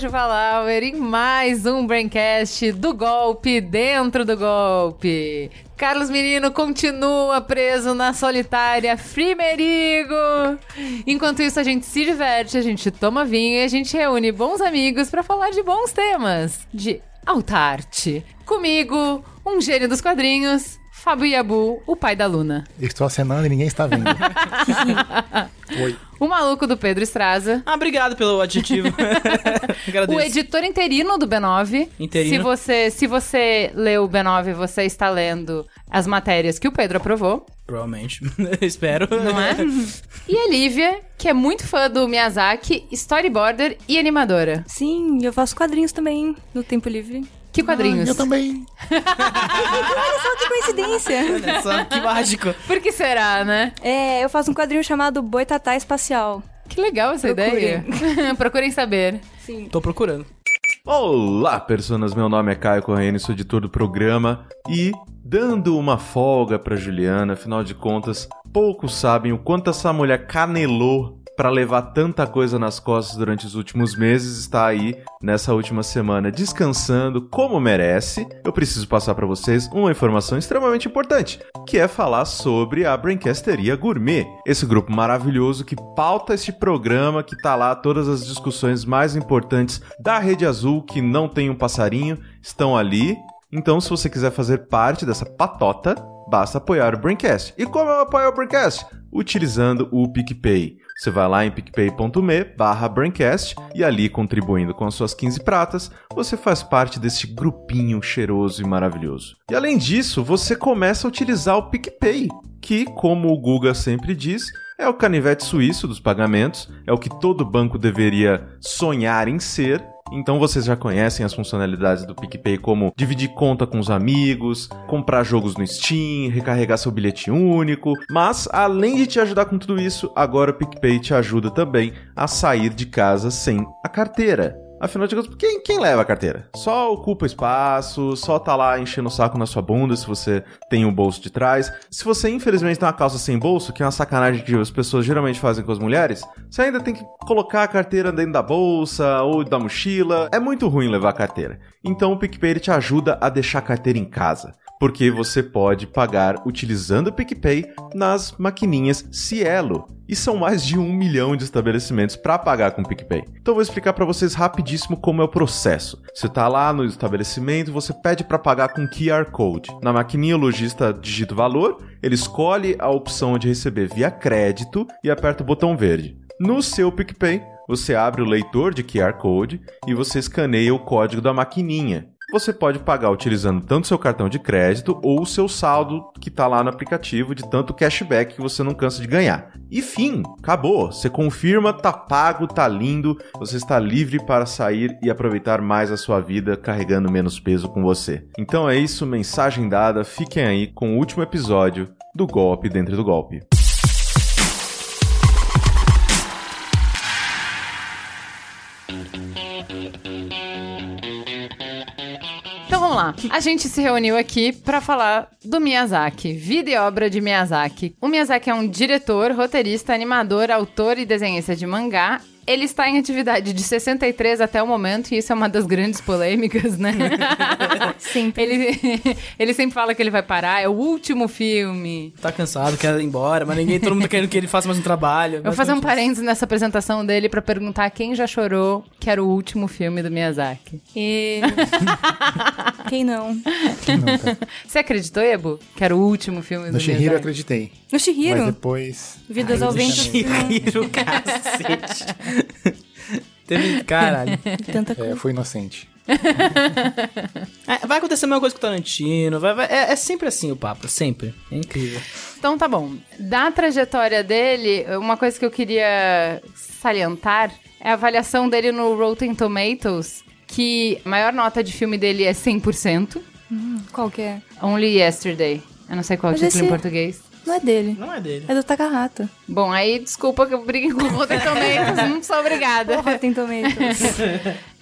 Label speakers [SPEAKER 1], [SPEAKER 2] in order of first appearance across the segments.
[SPEAKER 1] sou Juva Lauer em mais um Braincast do golpe dentro do golpe. Carlos Menino continua preso na solitária Frimerigo. Enquanto isso, a gente se diverte, a gente toma vinho e a gente reúne bons amigos para falar de bons temas. De Altarte. Comigo, um gênio dos quadrinhos, Fábio Yabu, o pai da Luna.
[SPEAKER 2] Estou acenando e ninguém está vendo.
[SPEAKER 1] Oi. O maluco do Pedro Estraza.
[SPEAKER 3] Ah, obrigado pelo adjetivo.
[SPEAKER 1] o editor interino do B9.
[SPEAKER 3] Interino.
[SPEAKER 1] Se você, se você leu o B9, você está lendo as matérias que o Pedro aprovou.
[SPEAKER 3] Provavelmente. Espero.
[SPEAKER 1] Não é? E a Lívia, que é muito fã do Miyazaki, storyboarder e animadora.
[SPEAKER 4] Sim, eu faço quadrinhos também no tempo livre.
[SPEAKER 1] Que quadrinhos?
[SPEAKER 2] Ah, eu também.
[SPEAKER 4] Olha só que coincidência.
[SPEAKER 3] Olha só, que mágico.
[SPEAKER 1] Por que será, né?
[SPEAKER 4] É, eu faço um quadrinho chamado Boitatá Espacial.
[SPEAKER 1] Que legal essa Procurem. ideia. Procurem saber.
[SPEAKER 4] Sim.
[SPEAKER 3] Tô procurando.
[SPEAKER 5] Olá, personas. Meu nome é Caio Corrêa, sou editor do programa e dando uma folga para Juliana, afinal de contas, poucos sabem o quanto essa mulher canelou para levar tanta coisa nas costas durante os últimos meses, está aí nessa última semana descansando como merece. Eu preciso passar para vocês uma informação extremamente importante, que é falar sobre a Braincasteria Gourmet, esse grupo maravilhoso que pauta este programa, que tá lá todas as discussões mais importantes da Rede Azul, que não tem um passarinho, estão ali. Então, se você quiser fazer parte dessa patota, basta apoiar o Braincast. E como eu apoio o Braincast? Utilizando o PicPay. Você vai lá em picpay.me barra Braincast e ali, contribuindo com as suas 15 pratas, você faz parte desse grupinho cheiroso e maravilhoso. E além disso, você começa a utilizar o PicPay, que, como o Guga sempre diz, é o canivete suíço dos pagamentos, é o que todo banco deveria sonhar em ser então vocês já conhecem as funcionalidades do PicPay como dividir conta com os amigos, comprar jogos no Steam, recarregar seu bilhete único. Mas além de te ajudar com tudo isso, agora o PicPay te ajuda também a sair de casa sem a carteira. Afinal de contas, quem, quem leva a carteira? Só ocupa espaço, só tá lá enchendo o saco na sua bunda se você tem o um bolso de trás. Se você, infelizmente, tem uma calça sem bolso, que é uma sacanagem que as pessoas geralmente fazem com as mulheres, você ainda tem que colocar a carteira dentro da bolsa ou da mochila. É muito ruim levar a carteira. Então o PicPay te ajuda a deixar a carteira em casa porque você pode pagar utilizando o PicPay nas maquininhas Cielo. E são mais de um milhão de estabelecimentos para pagar com o PicPay. Então vou explicar para vocês rapidíssimo como é o processo. Você está lá no estabelecimento, você pede para pagar com QR Code. Na maquininha o lojista digita o valor, ele escolhe a opção de receber via crédito e aperta o botão verde. No seu PicPay, você abre o leitor de QR Code e você escaneia o código da maquininha você pode pagar utilizando tanto seu cartão de crédito ou o seu saldo que está lá no aplicativo de tanto cashback que você não cansa de ganhar. E fim, acabou. Você confirma, tá pago, tá lindo, você está livre para sair e aproveitar mais a sua vida carregando menos peso com você. Então é isso, mensagem dada. Fiquem aí com o último episódio do Golpe Dentro do Golpe.
[SPEAKER 1] Vamos lá. A gente se reuniu aqui para falar do Miyazaki, vida e obra de Miyazaki. O Miyazaki é um diretor, roteirista, animador, autor e desenhista de mangá ele está em atividade de 63 até o momento, e isso é uma das grandes polêmicas, né?
[SPEAKER 4] Sim.
[SPEAKER 1] Ele, ele sempre fala que ele vai parar, é o último filme.
[SPEAKER 3] Tá cansado, quer ir embora, mas ninguém, todo mundo tá querendo que ele faça mais um trabalho.
[SPEAKER 1] Eu vou fazer um parênteses nessa apresentação dele para perguntar quem já chorou que era o último filme do Miyazaki.
[SPEAKER 4] E... quem não?
[SPEAKER 2] Quem não tá?
[SPEAKER 1] Você acreditou, Ebu, que era o último filme
[SPEAKER 2] no
[SPEAKER 1] do
[SPEAKER 2] Shihiro
[SPEAKER 1] Miyazaki?
[SPEAKER 2] eu acreditei.
[SPEAKER 4] No Shihiro?
[SPEAKER 2] Mas depois...
[SPEAKER 4] Vidas ao vento.
[SPEAKER 3] Shihiro, cacete. Teve. Caralho.
[SPEAKER 4] Tanta coisa.
[SPEAKER 2] É, foi inocente.
[SPEAKER 3] É, vai acontecer a mesma coisa com o Tarantino. Vai, vai, é, é, sempre assim o papo, sempre. É incrível.
[SPEAKER 1] Então tá bom. Da trajetória dele, uma coisa que eu queria salientar é a avaliação dele no Rotten Tomatoes, que a maior nota de filme dele é 100%.
[SPEAKER 4] Qual que é?
[SPEAKER 1] Only Yesterday. Eu não sei qual é o título em
[SPEAKER 4] esse-
[SPEAKER 1] português.
[SPEAKER 4] Não é dele.
[SPEAKER 3] Não é dele.
[SPEAKER 4] É do Takahata.
[SPEAKER 1] Bom, aí desculpa que eu brigue com o Rotten Tomatoes, não sou obrigada.
[SPEAKER 4] Porra, tem Tomatoes.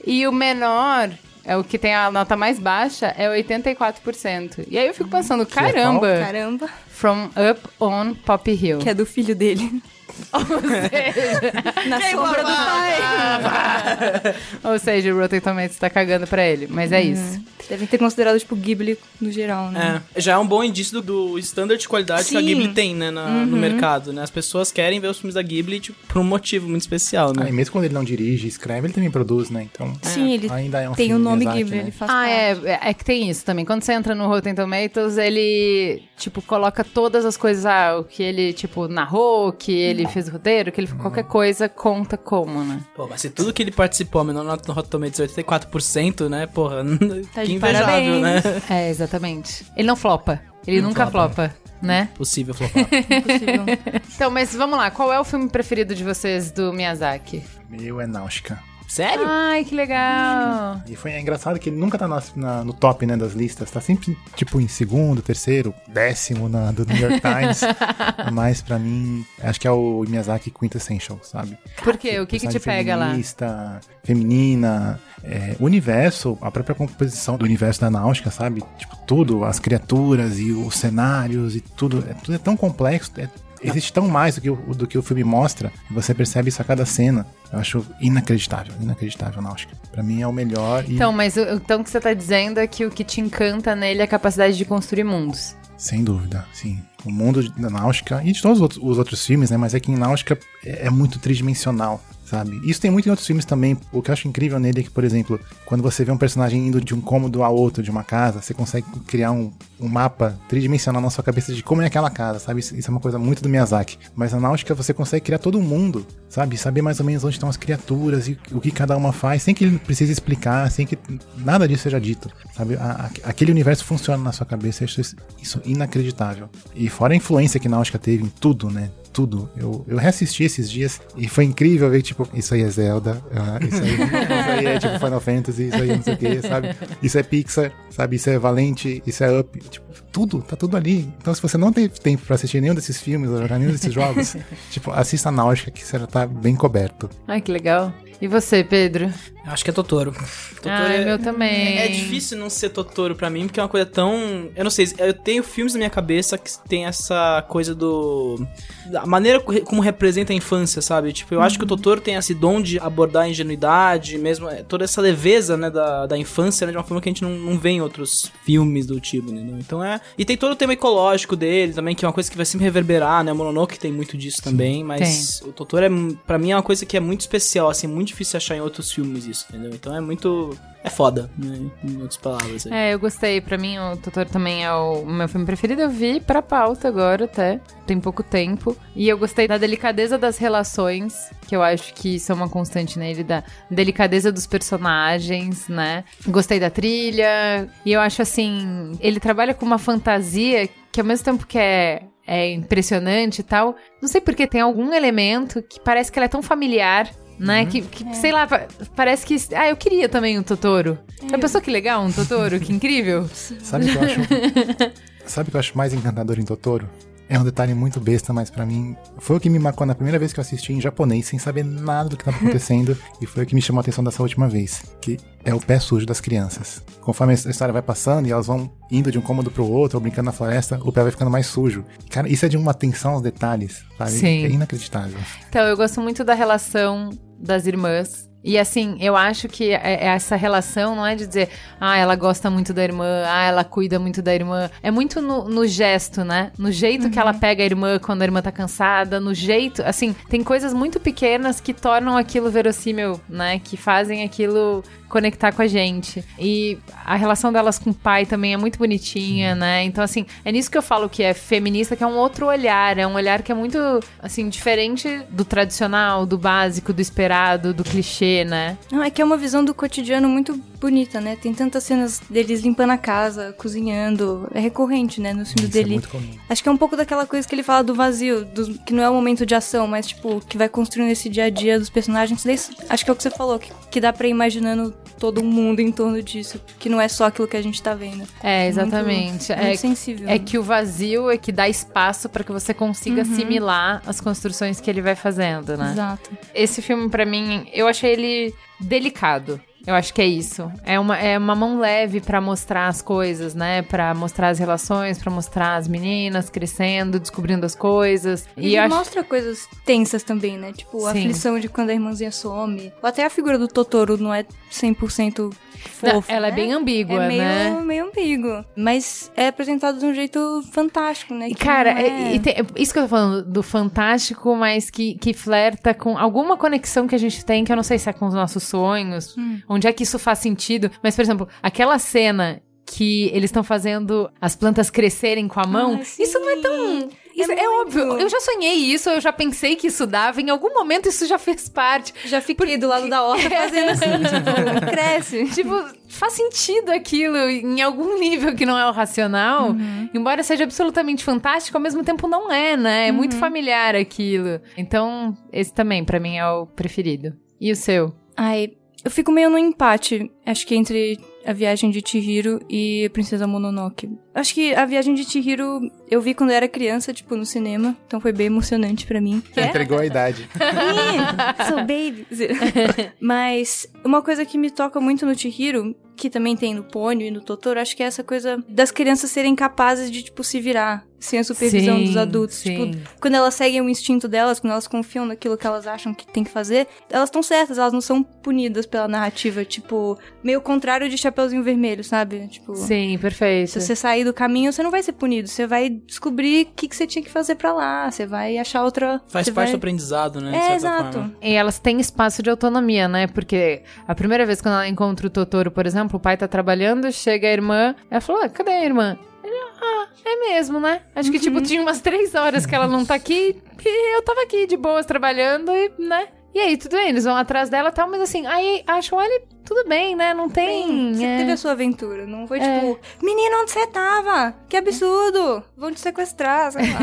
[SPEAKER 1] E o menor, é o que tem a nota mais baixa, é 84%. E aí eu fico pensando, caramba,
[SPEAKER 4] Caramba.
[SPEAKER 1] From Up on Poppy Hill.
[SPEAKER 4] Que é do filho dele.
[SPEAKER 1] Ou seja,
[SPEAKER 4] Na sombra do pai.
[SPEAKER 1] ou seja, o Rotten Tomatoes tá cagando pra ele, mas é isso.
[SPEAKER 4] Devem ter considerado, tipo, Ghibli no geral, né?
[SPEAKER 3] É, já é um bom indício do, do standard de qualidade que a
[SPEAKER 4] Sim.
[SPEAKER 3] Ghibli tem, né, na- no mercado, né? As pessoas querem ver os filmes da Ghibli, tipo, por um motivo muito especial, né?
[SPEAKER 2] Ah, e mesmo quando ele não dirige, escreve, ele também produz, né? Então,
[SPEAKER 4] Sim, ele
[SPEAKER 2] ainda é um
[SPEAKER 4] tem o
[SPEAKER 2] filme
[SPEAKER 4] nome Ghibli,
[SPEAKER 2] né?
[SPEAKER 4] ele faz
[SPEAKER 1] Ah,
[SPEAKER 4] parte.
[SPEAKER 1] é, é que tem isso também. Quando você entra no Rotten Tomatoes, ele, tipo, coloca todas as coisas, ah, o que ele, tipo, narrou, que ele fez o roteiro, que ele qualquer coisa conta como, né?
[SPEAKER 3] Pô, mas se tudo que ele participou, a menor nota no Rotten Tomatoes é 84%, né? Porra,
[SPEAKER 4] Tá
[SPEAKER 3] que invejável,
[SPEAKER 4] parabéns.
[SPEAKER 3] né?
[SPEAKER 1] É, exatamente. Ele não flopa. Ele
[SPEAKER 3] Não
[SPEAKER 1] nunca
[SPEAKER 3] flopa.
[SPEAKER 1] flopa, né?
[SPEAKER 3] Possível flopar.
[SPEAKER 4] Impossível.
[SPEAKER 1] Então, mas vamos lá. Qual é o filme preferido de vocês do Miyazaki?
[SPEAKER 2] Meu é Náutica.
[SPEAKER 3] Sério?
[SPEAKER 1] Ai, que legal.
[SPEAKER 2] E foi é engraçado que ele nunca tá na- na- no top, né, das listas. Tá sempre, tipo, em segundo, terceiro, décimo na, do New York Times. Mas, pra mim, acho que é o Miyazaki Quintessential, sabe?
[SPEAKER 1] Por quê? O que que te pega lá?
[SPEAKER 2] feminista, feminina, é, o universo, a própria composição do universo da náutica, sabe? Tipo, tudo, as criaturas e os cenários e tudo, é, tudo é tão complexo, é- existe tão mais do que, o, do que o filme mostra, e você percebe isso a cada cena. Eu acho inacreditável, inacreditável náutica. Pra mim é o melhor e,
[SPEAKER 1] Então, mas o, então o que você tá dizendo é que o que te encanta nele é a capacidade de construir mundos.
[SPEAKER 2] sem dúvida, sim. O mundo da náutica e de todos os outros, os outros filmes, né? Mas é que em náutica é, é muito tridimensional. Sabe? Isso tem muito em outros filmes também. O que eu acho incrível nele é que, por exemplo, quando você vê um personagem indo de um cômodo a outro de uma casa, você consegue criar um, um mapa tridimensional na sua cabeça de como é aquela casa, sabe? Isso, isso é uma coisa muito do Miyazaki. Mas na náutica você consegue criar todo mundo, sabe? Saber mais ou menos onde estão as criaturas e o que cada uma faz, sem que ele precise explicar, sem que nada disso seja dito, sabe? A- a- aquele universo funciona na sua cabeça, eu acho isso, isso inacreditável. E fora a influência que náutica teve em tudo, né? Tudo. Eu, eu reassisti esses dias e foi incrível ver, tipo, isso aí é Zelda, ah, isso, aí, isso aí é tipo Final Fantasy, isso aí é não sei o que, sabe? Isso é Pixar, sabe? Isso é Valente, isso é Up, tipo, tudo, tá tudo ali. Então, se você não tem tempo pra assistir nenhum desses filmes ou jogar nenhum desses jogos, tipo, assista a Náutica que você já tá bem coberto.
[SPEAKER 1] Ai, que legal. E você, Pedro?
[SPEAKER 3] Eu Acho que é Totoro. Totoro
[SPEAKER 1] Ai,
[SPEAKER 3] é,
[SPEAKER 1] meu também.
[SPEAKER 3] É, difícil não ser Totoro pra mim, porque é uma coisa tão. Eu não sei, eu tenho filmes na minha cabeça que tem essa coisa do. A maneira co- como representa a infância, sabe? Tipo, eu acho que o Totoro tem esse dom de abordar a ingenuidade, mesmo é, toda essa leveza, né, da, da infância, né, de uma forma que a gente não, não vê em outros filmes do tipo, né? Então é. E tem todo o tema ecológico dele também, que é uma coisa que vai sempre reverberar, né? O Mononoke tem muito disso também, mas o Totoro, é, pra mim, é uma coisa que é muito especial, assim, muito difícil achar em outros filmes isso, entendeu? Então é muito. É foda, né? Em outras palavras. aí.
[SPEAKER 1] É, eu gostei. Pra mim, o Totoro também é o meu filme preferido. Eu vi pra pauta agora até. Tem pouco tempo. E eu gostei da delicadeza das relações, que eu acho que isso é uma constante nele, da delicadeza dos personagens, né? Gostei da trilha. E eu acho assim, ele trabalha com uma fantasia que ao mesmo tempo que é é impressionante e tal. Não sei porque tem algum elemento que parece que ela é tão familiar, né? Que, que, sei lá, pa- parece que. Ah, eu queria também um Totoro. Já pensou que legal um Totoro? que incrível.
[SPEAKER 2] Sabe o que eu acho? sabe o que eu acho mais encantador em Totoro? É um detalhe muito besta, mas pra mim foi o que me marcou na primeira vez que eu assisti em japonês, sem saber nada do que tava acontecendo, e foi o que me chamou a atenção dessa última vez, que é o pé sujo das crianças. Conforme a história vai passando e elas vão indo de um cômodo pro outro, ou brincando na floresta, o pé vai ficando mais sujo. Cara, isso é de uma atenção aos detalhes, sabe?
[SPEAKER 1] Sim.
[SPEAKER 2] É inacreditável.
[SPEAKER 1] Então, eu gosto muito da relação das irmãs. E assim, eu acho que é- é essa relação não é de dizer, ah, ela gosta muito da irmã, ah, ela cuida muito da irmã. É muito no, no gesto, né? No jeito que ela pega a irmã quando a irmã tá cansada, no jeito. Assim, tem coisas muito pequenas que tornam aquilo verossímil, né? Que fazem aquilo conectar com a gente. E a relação delas com o pai também é muito bonitinha, né? Então, assim, é nisso que eu falo que é feminista, que é um outro olhar. É um olhar que é muito, assim, diferente do tradicional, do básico, do esperado, do clichê, né?
[SPEAKER 4] Não, é que é uma visão do cotidiano muito bonita, né? Tem tantas cenas deles limpando a casa, cozinhando. É recorrente, né? Nos filmes
[SPEAKER 2] Isso é
[SPEAKER 4] dele.
[SPEAKER 2] muito comum.
[SPEAKER 4] Acho que é um pouco daquela coisa que ele fala do vazio, do- que não é o momento de ação, mas, tipo, que vai construindo esse dia a dia dos personagens. Acho que é o que você falou, que, que dá pra ir imaginando todo um mundo em torno disso, que não é só aquilo que a gente tá vendo.
[SPEAKER 1] É, exatamente.
[SPEAKER 4] Muito,
[SPEAKER 1] é,
[SPEAKER 4] muito sensível.
[SPEAKER 1] é
[SPEAKER 4] né?
[SPEAKER 1] que o vazio é que dá espaço pra que você consiga
[SPEAKER 4] Uhum.
[SPEAKER 1] assimilar as construções que ele vai fazendo, né?
[SPEAKER 4] Exato.
[SPEAKER 1] Esse filme, pra mim, eu achei ele delicado. Eu acho que é isso. É uma, é uma mão leve pra mostrar as coisas, né? Pra mostrar as relações, pra mostrar as meninas crescendo, descobrindo as coisas.
[SPEAKER 4] E
[SPEAKER 1] E eu acho
[SPEAKER 4] mostra coisas tensas também, né? Tipo, a
[SPEAKER 1] Sim.
[SPEAKER 4] aflição de quando a irmãzinha some. Ou até a figura do Totoro não é 100%
[SPEAKER 1] Não, ela é
[SPEAKER 4] né?
[SPEAKER 1] bem ambígua,
[SPEAKER 4] é meio,
[SPEAKER 1] né?
[SPEAKER 4] meio ambíguo. Mas é apresentado de um jeito fantástico, né?
[SPEAKER 1] E,
[SPEAKER 4] Que
[SPEAKER 1] Cara,
[SPEAKER 4] é-
[SPEAKER 1] e tem- isso que eu tô falando do fantástico, mas que, que flerta com alguma conexão que a gente tem, que eu não sei se é com os nossos sonhos,
[SPEAKER 4] Hum.
[SPEAKER 1] onde é que isso faz sentido. Mas, por exemplo, aquela cena que eles estão fazendo as plantas crescerem com a mão,
[SPEAKER 4] sim.
[SPEAKER 1] isso não é tão. Isso é,
[SPEAKER 4] muito.
[SPEAKER 1] óbvio. Eu já sonhei isso, eu já pensei que isso dava. Em algum momento isso já fez parte.
[SPEAKER 4] Já fiquei do lado da horta fazendo assim, tipo, cresce.
[SPEAKER 1] Tipo, faz sentido aquilo em algum nível que não é o racional. Embora seja absolutamente fantástico, ao mesmo tempo não é, né? É muito familiar aquilo. Então, esse também, pra mim, é o preferido. E o seu?
[SPEAKER 4] Ai, eu fico meio no empate, acho que entre a viagem de Chihiro e Princesa Mononoke. Acho que a viagem de Chihiro eu vi quando eu era criança, tipo, no cinema, então foi bem emocionante pra mim.
[SPEAKER 2] Entregou a idade.
[SPEAKER 4] Ih, sou baby. Mas uma coisa que me toca muito no Chihiro, que também tem no Ponyo e no Totoro, acho que é essa coisa das crianças serem capazes de, tipo, se virar sem a supervisão
[SPEAKER 1] Sim,
[SPEAKER 4] dos adultos.
[SPEAKER 1] sim.
[SPEAKER 4] Tipo, quando elas seguem o instinto delas, quando elas confiam naquilo que elas acham que tem que fazer, elas estão certas, elas não são punidas pela narrativa, tipo, meio contrário de Chapeuzinho Vermelho, sabe? Tipo,
[SPEAKER 1] Sim, perfeito.
[SPEAKER 4] se você sair do caminho, você não vai ser punido, você vai descobrir o que, que você tinha que fazer pra lá, você vai achar outra...
[SPEAKER 3] Faz
[SPEAKER 4] você
[SPEAKER 3] parte
[SPEAKER 4] vai...
[SPEAKER 3] do aprendizado, né?
[SPEAKER 4] É, exato.
[SPEAKER 3] forma.
[SPEAKER 1] E elas têm espaço de autonomia, né? Porque a primeira vez quando ela encontra o Totoro, por exemplo, o pai tá trabalhando, chega a irmã, ela falou, ah, cadê a irmã? Ele, ah, é mesmo, né? Acho que, tipo, tinha umas três horas que ela não tá aqui e eu tava aqui de boas trabalhando e, né? E aí, tudo bem, eles vão atrás dela e tal, mas assim, aí acham ele, tudo bem, né? Não tem...
[SPEAKER 4] Você
[SPEAKER 1] é.
[SPEAKER 4] teve a sua aventura, não foi tipo, menino, onde você tava? Que absurdo! Vão te sequestrar, sei lá.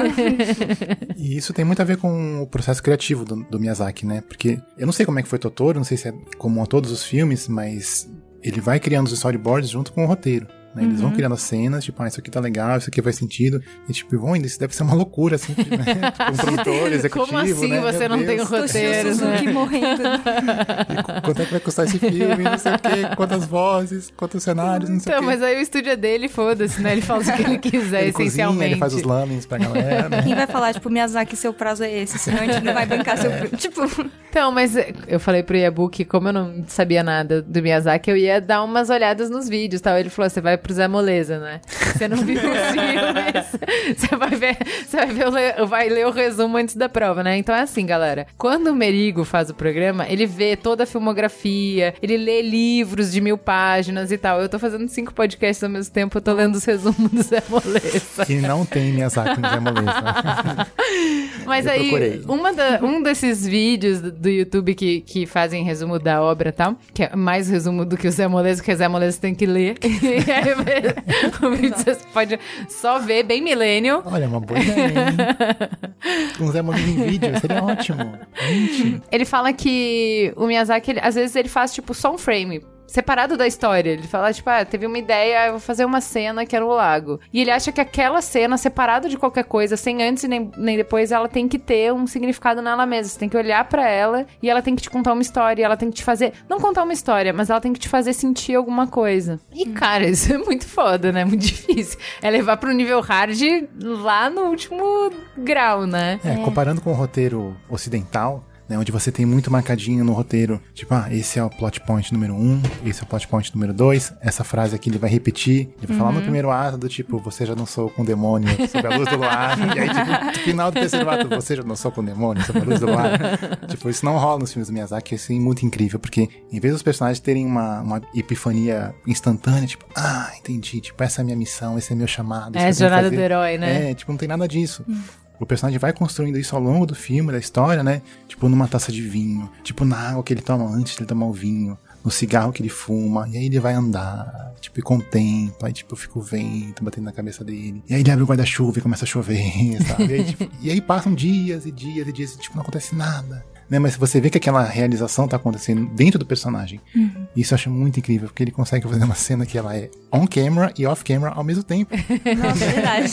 [SPEAKER 2] E isso tem muito a ver com o processo criativo do, do Miyazaki, né? Porque eu não sei como é que foi Totoro, não sei se é comum a todos os filmes, mas ele vai criando os storyboards junto com o roteiro. Né? Eles vão criando as cenas, tipo, ah, isso aqui tá legal, isso aqui faz sentido. E tipo, vão indo, isso deve ser uma loucura, assim, né? tipo, um produtor, executivo,
[SPEAKER 1] Como assim
[SPEAKER 2] né?
[SPEAKER 1] você
[SPEAKER 2] Meu
[SPEAKER 1] não tem o
[SPEAKER 2] Deus.
[SPEAKER 1] roteiro, né?
[SPEAKER 4] Morrendo.
[SPEAKER 2] E qu- quanto é que vai custar esse filme, não sei o quê, quantas vozes, quantos cenários, não sei
[SPEAKER 1] Então,
[SPEAKER 2] o quê.
[SPEAKER 1] mas aí o estúdio é dele, foda-se, né? Ele faz o que ele quiser,
[SPEAKER 2] ele cozinha,
[SPEAKER 1] essencialmente.
[SPEAKER 2] ele faz os lamens pra galera, né?
[SPEAKER 4] Quem vai falar, tipo, Miyazaki, seu prazo é esse, senão a gente não vai bancar seu filme. Tipo,
[SPEAKER 1] Então, mas eu falei pro Yabu que como eu não sabia nada do Miyazaki, eu ia dar umas olhadas nos vídeos, tal. Ele falou, você vai pro Zé Moleza, né? Você não viu os filmes, você vai ver, você vai, ver o vai ler o resumo antes da prova, né? Então é assim, galera. Quando o Merigo faz o programa, ele vê toda a filmografia, ele lê livros de mil páginas e tal. Eu tô fazendo cinco podcasts ao mesmo tempo, eu tô lendo os resumos do Zé Moleza.
[SPEAKER 2] E não tem Miyazaki no Zé Moleza.
[SPEAKER 1] Mas
[SPEAKER 2] Eu
[SPEAKER 1] aí,
[SPEAKER 2] procurei.
[SPEAKER 1] uma da- um desses vídeos do, YouTube que, que fazem resumo da obra e tal, que é mais resumo do que o Zé Moleza, que o Zé Moleza tem que ler. E aí, vídeo você pode só ver, bem millennial.
[SPEAKER 2] Olha, uma boa ideia, hein? Um Zé Moleza em vídeo, seria ótimo. Gente,
[SPEAKER 1] Ele fala que o Miyazaki, ele- às vezes ele faz, tipo, só um frame. Separado da história. Ele fala, tipo, ah, teve uma ideia, eu vou fazer uma cena que era o lago. E ele acha que aquela cena, separado de qualquer coisa, sem antes nem, nem depois, ela tem que ter um significado nela mesma. Você tem que olhar pra ela e ela tem que te contar uma história. Ela tem que te fazer. Não contar uma história, mas ela tem que te fazer sentir alguma coisa. E, cara, isso é muito foda, né? Muito difícil. É levar pro nível hard lá no último grau, né?
[SPEAKER 2] é, comparando com o roteiro ocidental, né, onde você tem muito marcadinho no roteiro, tipo, ah, esse é o plot point número um, esse é o plot point número dois, essa frase aqui ele vai repetir, ele vai falar no primeiro ato do tipo, você já dançou com o demônio sob a luz do luar, e aí, tipo, no final do terceiro ato, você já dançou com o demônio sob a luz do luar. tipo, isso não rola nos filmes do Miyazaki, isso é muito incrível, porque em vez dos personagens terem uma, uma epifania instantânea, tipo, ah, entendi, tipo, essa é a minha missão, esse é meu chamado.
[SPEAKER 1] É jornada do herói, né?
[SPEAKER 2] É, tipo, não tem nada disso. O personagem vai construindo isso ao longo do filme, da história, né? Tipo, numa taça de vinho, tipo, na água que ele toma antes de ele tomar o vinho, no cigarro que ele fuma, e aí ele vai andar, tipo, e contempla, aí, tipo, fica o vento batendo na cabeça dele. E aí ele abre o guarda-chuva e começa a chover, sabe? E aí, tipo, e aí passam dias e dias e dias e, tipo, não acontece nada. Né, mas você vê que aquela realização tá acontecendo dentro do personagem.
[SPEAKER 4] Uhum.
[SPEAKER 2] Isso eu acho muito incrível, porque ele consegue fazer uma cena que ela é on camera e off camera ao mesmo tempo.
[SPEAKER 4] Nossa, é verdade.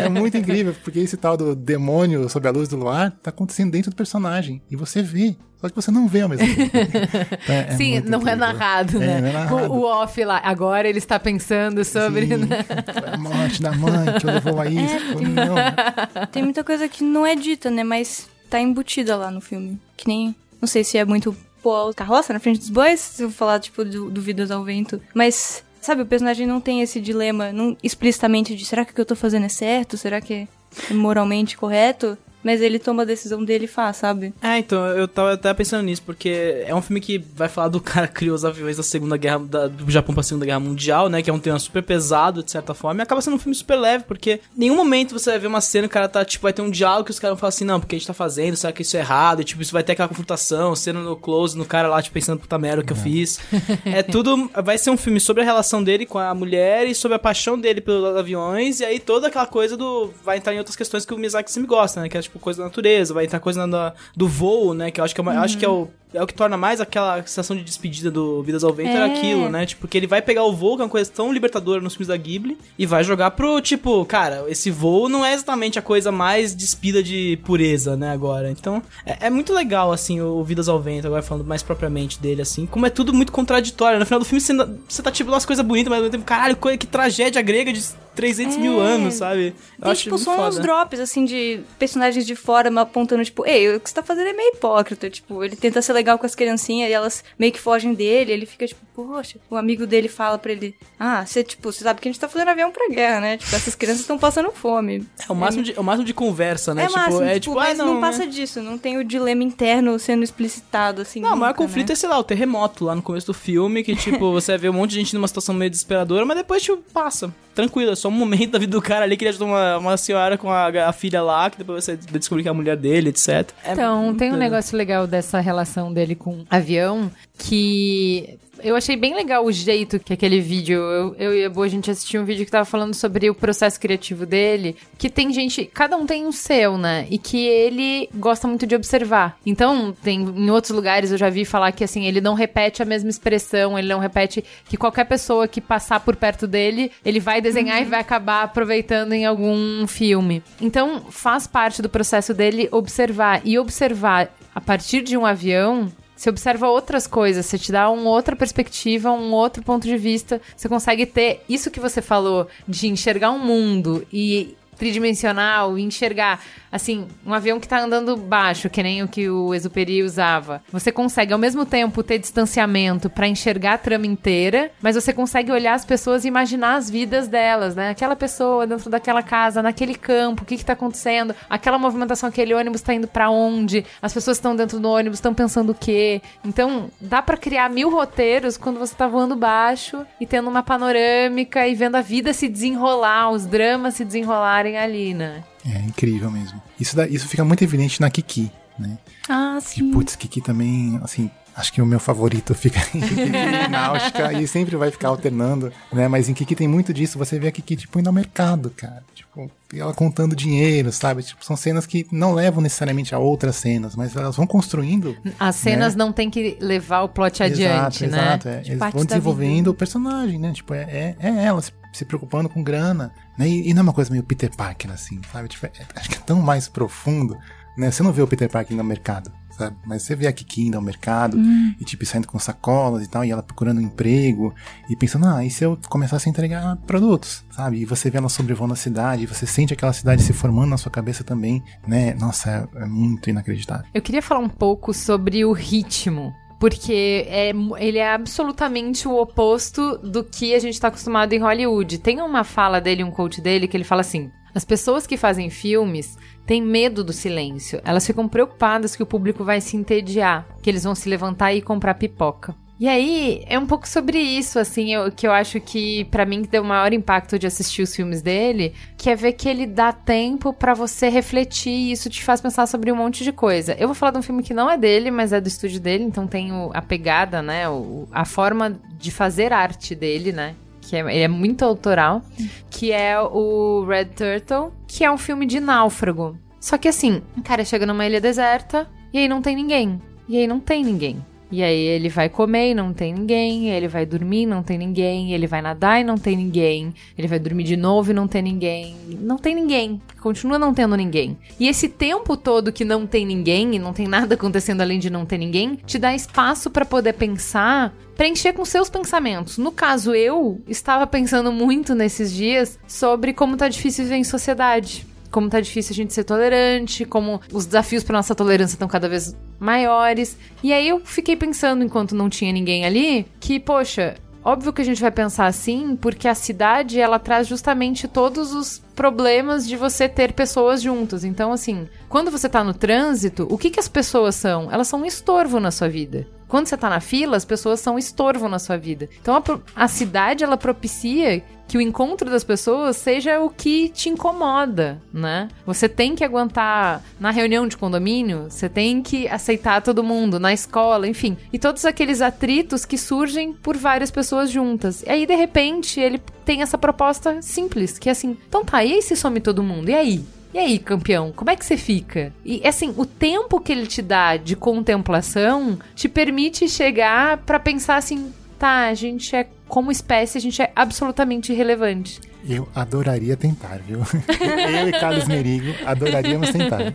[SPEAKER 2] É muito incrível, porque esse tal do demônio sob a luz do luar tá acontecendo dentro do personagem. E você vê. Só que você não vê ao mesmo tempo. Então, é- é
[SPEAKER 1] Sim, não é narrado,
[SPEAKER 2] É,
[SPEAKER 1] né?
[SPEAKER 2] não é narrado.
[SPEAKER 1] O, o off lá, agora ele está pensando sobre.
[SPEAKER 2] Sim,
[SPEAKER 1] né?
[SPEAKER 2] a morte da mãe que levou a isso. Não,
[SPEAKER 4] Tem muita coisa que não é dita, né? Mas tá embutida lá no filme. Que nem. Não sei se é muito pôr carroça na frente dos bois, se eu falar, tipo, do, do Vidas ao Vento. Mas, sabe, o personagem não tem esse dilema não, explicitamente de será que o que eu tô fazendo é certo? Será que é moralmente correto? Mas ele toma a decisão dele e faz, sabe?
[SPEAKER 3] É, então, eu tava até pensando nisso, porque é um filme que vai falar do cara que criou os aviões da Segunda Guerra, da- do Japão pra Segunda Guerra Mundial, né? Que é um tema super pesado, de certa forma, e acaba sendo um filme super leve, porque em nenhum momento você vai ver uma cena o cara tá, tipo, vai ter um diálogo que os caras vão falar assim, não, porque a gente tá fazendo, será que isso é errado? E, tipo, isso vai ter aquela confrontação, cena no close, no cara lá, tipo, pensando, puta merda, o que eu fiz. é tudo, vai ser um filme sobre a relação dele com a mulher e sobre a paixão dele pelos aviões, e aí toda aquela coisa do, vai entrar em outras questões que o Miyazaki sempre gosta, né? Que é, tipo, coisa da natureza, vai entrar coisa na- do voo, né? Que eu acho que é, uma- eu acho que é o é o que torna mais aquela sensação de despedida do Vidas ao Vento, era
[SPEAKER 4] É.
[SPEAKER 3] aquilo, né? Tipo, que ele vai pegar o voo, que é uma coisa tão libertadora nos filmes da Ghibli, e vai jogar pro, tipo, cara, esse voo não é exatamente a coisa mais despida de pureza, né, agora. Então, é, é muito legal, assim, o Vidas ao Vento, agora falando mais propriamente dele, assim, como é tudo muito contraditório. No final do filme, você, você tá, tipo, umas coisas bonitas, mas ao mesmo tempo, caralho, que tragédia grega de 300 mil
[SPEAKER 4] É.
[SPEAKER 3] anos, sabe? Eu
[SPEAKER 4] Tem,
[SPEAKER 3] acho
[SPEAKER 4] tipo, só uns
[SPEAKER 3] foda.
[SPEAKER 4] drops, assim, de personagens de fora apontando, tipo, ei, o que você tá fazendo é meio hipócrita. Tipo, ele tenta ser legal com as criancinhas e elas meio que fogem dele. Ele fica, tipo, poxa. O amigo dele fala pra ele, ah, você, tipo, você sabe que a gente tá fazendo avião pra guerra, né? Tipo, essas crianças estão passando fome.
[SPEAKER 3] É o máximo, de, é o máximo de conversa, né?
[SPEAKER 4] É
[SPEAKER 3] tipo,
[SPEAKER 4] máximo,
[SPEAKER 3] é
[SPEAKER 4] tipo,
[SPEAKER 3] tipo,
[SPEAKER 4] mas
[SPEAKER 3] ah,
[SPEAKER 4] não,
[SPEAKER 3] não,
[SPEAKER 4] passa
[SPEAKER 3] né?
[SPEAKER 4] disso, não tem o dilema interno sendo explicitado, assim.
[SPEAKER 3] Não, o maior
[SPEAKER 4] nunca,
[SPEAKER 3] conflito
[SPEAKER 4] né?
[SPEAKER 3] é, sei lá, o terremoto lá no começo do filme, que, tipo, você vê um monte de gente numa situação meio desesperadora, mas depois, tipo, passa. Tranquilo, é só um momento da vida do cara ali que ele ajudou uma, uma senhora com a, a filha lá, que depois você descobrir que é a mulher dele, etc. É
[SPEAKER 1] Então,
[SPEAKER 3] muito
[SPEAKER 1] tem um negócio legal dessa relação dele com avião que eu achei bem legal o jeito que aquele vídeo. Eu, eu e a Boa, a gente assistiu um vídeo que tava falando sobre o processo criativo dele. Que tem gente. Cada um tem o seu, né? E que ele gosta muito de observar. Então, tem em outros lugares eu já vi falar que assim, ele não repete a mesma expressão, ele não repete que qualquer pessoa que passar por perto dele, ele vai desenhar e vai acabar aproveitando em algum filme. Então, faz parte do processo dele observar. E observar a partir de um avião você observa outras coisas, você te dá uma outra perspectiva, um outro ponto de vista. Você consegue ter isso que você falou de enxergar um mundo e tridimensional e enxergar, assim, um avião que tá andando baixo, que nem o que o Exuperi usava. Você consegue ao mesmo tempo ter distanciamento pra enxergar a trama inteira, mas você consegue olhar as pessoas e imaginar as vidas delas, né? Aquela pessoa dentro daquela casa, naquele campo, o que que tá acontecendo? Aquela movimentação, aquele ônibus tá indo pra onde? As pessoas estão dentro do ônibus, estão pensando o quê? Então, dá pra criar mil roteiros quando você tá voando baixo e tendo uma panorâmica e vendo a vida se desenrolar, os dramas se desenrolarem ali, né?
[SPEAKER 2] É incrível mesmo. Isso, dá- isso fica muito evidente na Kiki, né?
[SPEAKER 4] Ah,
[SPEAKER 2] Que,
[SPEAKER 4] sim.
[SPEAKER 2] putz, Kiki também, assim, acho que o meu favorito fica em e Náutica e sempre vai ficar alternando, né? Mas em Kiki tem muito disso, você vê a Kiki, tipo, indo ao mercado, cara. Tipo, ela contando dinheiro, sabe? Tipo, são cenas que não levam necessariamente a outras cenas, mas elas vão construindo.
[SPEAKER 1] As cenas não tem que levar o plot adiante,
[SPEAKER 2] exato,
[SPEAKER 1] né?
[SPEAKER 2] exato. é. Eles vão desenvolvendo o personagem, né? Tipo, é, é, é ela se, preocupando com grana, né? E, e não é uma coisa meio Peter Parker, assim, sabe? Tipo, é- acho que é tão mais profundo, né? Você não vê o Peter Parker ao mercado, sabe? Mas você vê a Kiki indo ao mercado e, tipo, saindo com sacolas e tal, e ela procurando um emprego e pensando, ah, e se eu começasse a entregar produtos, sabe? E você vê ela sobrevoando a cidade, e você sente aquela cidade se formando na sua cabeça também, né? Nossa, é, é muito inacreditável.
[SPEAKER 1] Eu queria falar um pouco sobre o ritmo. Porque é, ele é absolutamente o oposto do que a gente tá acostumado em Hollywood. Tem uma fala dele, um coach dele, que ele fala assim: as pessoas que fazem filmes têm medo do silêncio. Elas ficam preocupadas que o público vai se entediar, que eles vão se levantar e comprar pipoca. E aí, é um pouco sobre isso, assim, eu- que eu acho que, pra mim, deu o maior impacto de assistir os filmes dele, que é ver que ele dá tempo pra você refletir e isso te faz pensar sobre um monte de coisa. Eu vou falar de um filme que não é dele, mas é do estúdio dele, então tem o- a pegada, né, o- a forma de fazer arte dele, né, que é, ele é muito autoral, que é o Red Turtle, que é um filme de náufrago. Só que assim, o cara chega numa ilha deserta e aí não tem ninguém. E aí não tem ninguém. E aí ele vai comer e não tem ninguém, ele vai dormir e não tem ninguém, ele vai nadar e não tem ninguém, ele vai dormir de novo e não tem ninguém. Não tem ninguém, continua não tendo ninguém. E esse tempo todo que não tem ninguém e não tem nada acontecendo além de não ter ninguém, te dá espaço pra poder pensar, preencher com seus pensamentos. No caso, eu estava pensando muito nesses dias sobre como tá difícil viver em sociedade como tá difícil a gente ser tolerante, como os desafios para nossa tolerância estão cada vez maiores. E aí eu fiquei pensando, enquanto não tinha ninguém ali, que, poxa, óbvio que a gente vai pensar assim, porque a cidade ela traz justamente todos os problemas de você ter pessoas juntas. Então, assim, quando você tá no trânsito, o que, que as pessoas são? Elas são um estorvo na sua vida. Quando você tá na fila, as pessoas são um estorvo na sua vida. Então a, a cidade ela propicia que o encontro das pessoas seja o que te incomoda, né? Você tem que aguentar na reunião de condomínio, você tem que aceitar todo mundo na escola, enfim, e todos aqueles atritos que surgem por várias pessoas juntas. E aí de repente ele tem essa proposta simples, que é assim, então tá, e aí se some todo mundo? E aí? E aí, campeão, como é que você fica? E assim, o tempo que ele te dá de contemplação te permite chegar pra pensar assim, tá, a gente é como espécie, a gente é absolutamente irrelevante.
[SPEAKER 2] Eu adoraria tentar, viu? Eu e Carlos Merigo adoraríamos tentar.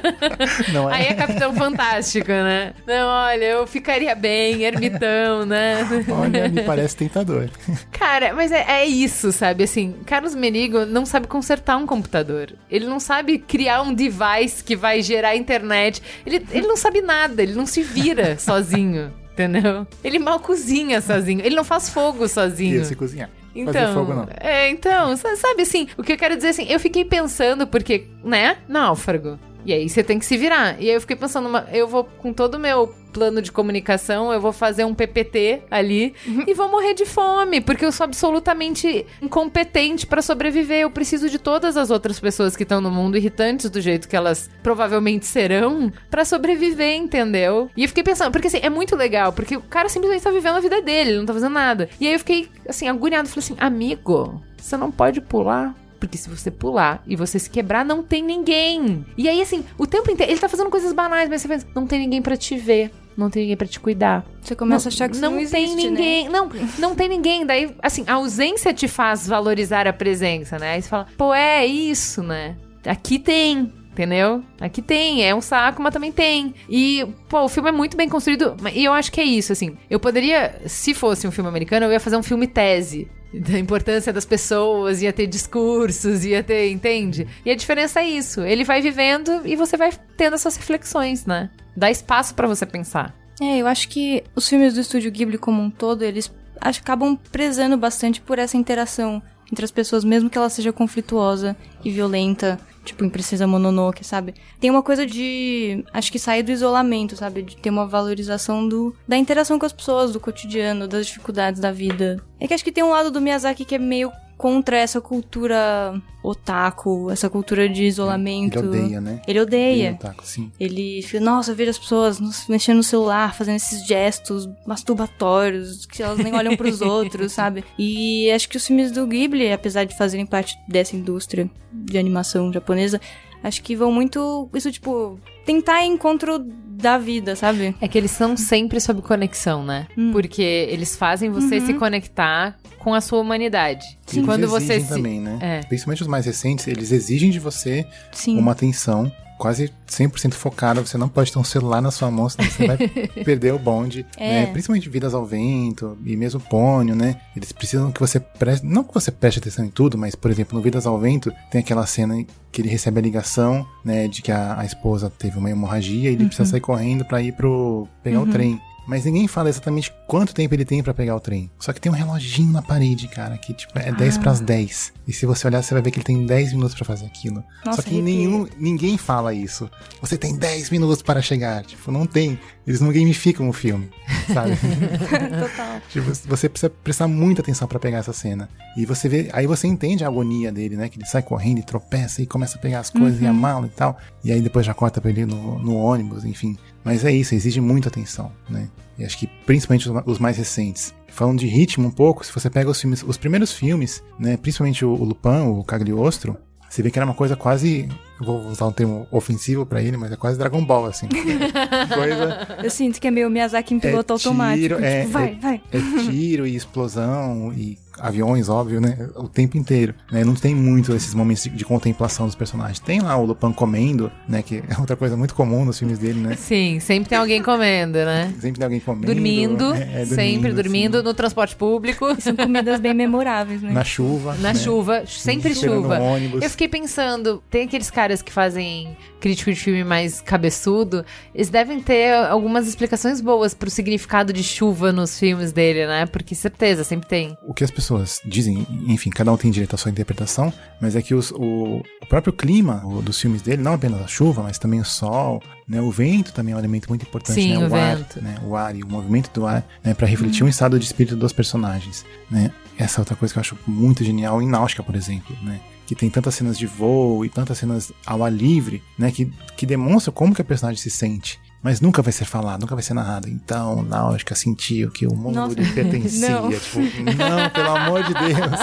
[SPEAKER 2] Não
[SPEAKER 1] Aí
[SPEAKER 2] é?
[SPEAKER 1] é Capitão Fantástico, né? Não, olha, eu ficaria bem, ermitão, né?
[SPEAKER 2] Olha, me parece tentador.
[SPEAKER 1] Cara, mas é, é isso, sabe? Assim, Carlos Merigo não sabe consertar um computador. Ele não sabe criar um device que vai gerar internet. Ele, ele não sabe nada, ele não se vira sozinho. Entendeu? Ele mal cozinha sozinho. Ele não faz fogo sozinho.
[SPEAKER 2] Ia se cozinhar.
[SPEAKER 1] Então,
[SPEAKER 2] fogo não.
[SPEAKER 1] é, então, sa- sabe assim, o que eu quero dizer assim, eu fiquei pensando porque, né, náufrago. E aí você tem que se virar. E aí eu fiquei pensando, uma- eu vou com todo o meu plano de comunicação, eu vou fazer um PPT ali e vou morrer de fome, porque eu sou absolutamente incompetente pra sobreviver. Eu preciso de todas as outras pessoas que estão no mundo irritantes do jeito que elas provavelmente serão pra sobreviver, entendeu? E eu fiquei pensando, porque assim, é muito legal, porque o cara simplesmente tá vivendo a vida dele, ele não tá fazendo nada. E aí eu fiquei assim, agoniado, falei assim: "Amigo, você não pode pular porque se você pular e você se quebrar, não tem ninguém. E aí, assim, o tempo inteiro, ele tá fazendo coisas banais, mas você pensa, não tem ninguém pra te ver. Não tem ninguém pra te cuidar.
[SPEAKER 4] Você começa a achar que
[SPEAKER 1] não,
[SPEAKER 4] não
[SPEAKER 1] tem
[SPEAKER 4] existe, né?
[SPEAKER 1] ninguém. Não, não tem ninguém. Daí, assim, a ausência te faz valorizar a presença, né? Aí você fala, pô, é isso, né? Aqui tem. Entendeu? Aqui tem, é um saco, mas também tem. E, pô, o filme é muito bem construído. E eu acho que é isso, assim. Eu poderia, se fosse um filme americano, eu ia fazer um filme tese. Da importância das pessoas, ia ter discursos, ia ter, entende? E a diferença é isso. Ele vai vivendo e você vai tendo essas reflexões, né? Dá espaço pra você pensar.
[SPEAKER 4] É, eu acho que os filmes do estúdio Ghibli como um todo, eles acabam prezando bastante por essa interação entre as pessoas, mesmo que ela seja conflituosa e violenta, tipo em Princesa Mononoke, sabe? Tem uma coisa de, acho que sair do isolamento, sabe? De ter uma valorização do da interação com as pessoas, do cotidiano, das dificuldades da vida. É que acho que tem um lado do Miyazaki que é meio contra essa cultura otaku, essa cultura de isolamento.
[SPEAKER 2] Ele odeia, né?
[SPEAKER 4] Ele odeia.
[SPEAKER 2] Ele otaku, sim.
[SPEAKER 4] Ele fica, nossa, eu vejo as pessoas nos- mexendo no celular, fazendo esses gestos masturbatórios, que elas nem olham pros outros, sabe? E acho que os filmes do Ghibli, apesar de fazerem parte dessa indústria de animação japonesa, acho que vão muito, isso tipo, tentar encontro da vida, sabe?
[SPEAKER 1] É que eles são sempre sob conexão, né?
[SPEAKER 4] Hum.
[SPEAKER 1] Porque eles fazem você se conectar com a sua humanidade.
[SPEAKER 2] E eles
[SPEAKER 1] Quando você
[SPEAKER 2] exigem
[SPEAKER 1] se...
[SPEAKER 2] também, né?
[SPEAKER 1] É.
[SPEAKER 2] Principalmente os mais recentes, eles exigem de você
[SPEAKER 4] Sim.
[SPEAKER 2] uma atenção quase 100% focada. Você não pode ter um celular na sua mão, senão você vai perder o bonde.
[SPEAKER 4] É.
[SPEAKER 2] né? Principalmente Vidas ao Vento e mesmo Pônio, né? Eles precisam que você preste... Não que você preste atenção em tudo, mas, por exemplo, no Vidas ao Vento tem aquela cena que ele recebe a ligação, né? De que a, a esposa teve uma hemorragia e ele precisa sair correndo pra ir pro... pegar o trem. Mas ninguém fala exatamente quanto tempo ele tem pra pegar o trem. Só que tem um reloginho na parede, cara, que tipo é 10 pras 10. E se você olhar, você vai ver que ele tem 10 minutos pra fazer aquilo.
[SPEAKER 4] Nossa,
[SPEAKER 2] Só que nenhum, ninguém fala isso. Você tem 10 minutos para chegar. Tipo, não tem. Eles não gamificam o filme. sabe?
[SPEAKER 4] Total.
[SPEAKER 2] Tipo, você precisa prestar muita atenção pra pegar essa cena. E você vê, aí você entende a agonia dele, né? Que ele sai correndo e tropeça e começa a pegar as coisas e a mala e tal. E aí depois já corta pra ele no, no ônibus, enfim. Mas é isso, exige muita atenção, né? E acho que principalmente os, mais recentes. Falando de ritmo um pouco, se você pega os filmes, os primeiros filmes, né? Principalmente o, o Lupin, o Cagliostro, você vê que era uma coisa quase. Eu vou usar um termo ofensivo pra ele, mas é quase Dragon Ball, assim. coisa.
[SPEAKER 4] Eu sinto que é meio Miyazaki em piloto automático.
[SPEAKER 2] tiro,
[SPEAKER 4] tipo,
[SPEAKER 2] é-
[SPEAKER 4] vai,
[SPEAKER 2] é-
[SPEAKER 4] vai.
[SPEAKER 2] É tiro e explosão e aviões, óbvio, né? O tempo inteiro. Né? Não tem muito esses momentos de, de contemplação dos personagens. Tem lá o Lupin comendo, né? Que é outra coisa muito comum nos filmes dele, né?
[SPEAKER 1] Sim, sempre tem alguém comendo, né?
[SPEAKER 2] Sempre tem alguém comendo.
[SPEAKER 1] Dormindo,
[SPEAKER 2] é, é,
[SPEAKER 1] sempre dormindo
[SPEAKER 2] assim,
[SPEAKER 1] no transporte público,
[SPEAKER 4] São comidas bem memoráveis, né?
[SPEAKER 2] na chuva.
[SPEAKER 1] na
[SPEAKER 2] né?
[SPEAKER 1] chuva, sempre
[SPEAKER 2] Esperando
[SPEAKER 1] chuva.
[SPEAKER 2] um ônibus.
[SPEAKER 1] Eu fiquei pensando, tem aqueles caras que fazem crítico de filme mais cabeçudo, eles devem ter algumas explicações boas pro significado de chuva nos filmes dele, né? Porque certeza, sempre tem.
[SPEAKER 2] O que as pessoas dizem, enfim, cada um tem direito à sua interpretação, mas é que os- o, o próprio clima o- dos filmes dele, não apenas a chuva, mas também o sol, né, o vento também é um elemento muito importante,
[SPEAKER 1] Sim,
[SPEAKER 2] né,
[SPEAKER 1] o
[SPEAKER 2] ar,
[SPEAKER 1] vento.
[SPEAKER 2] né, o ar e o movimento do ar, né, para refletir um estado de espírito dos personagens, né. Essa é outra coisa que eu acho muito genial em Náusica, por exemplo, né, que tem tantas cenas de voo e tantas cenas ao ar livre, né, que, que demonstram como que a personagem se sente. Mas nunca vai ser falado, nunca vai ser narrado. Então, Náusica sentiu que o mundo
[SPEAKER 4] Nossa,
[SPEAKER 2] lhe pertencia.
[SPEAKER 4] não.
[SPEAKER 2] Tipo, não, pelo amor de Deus.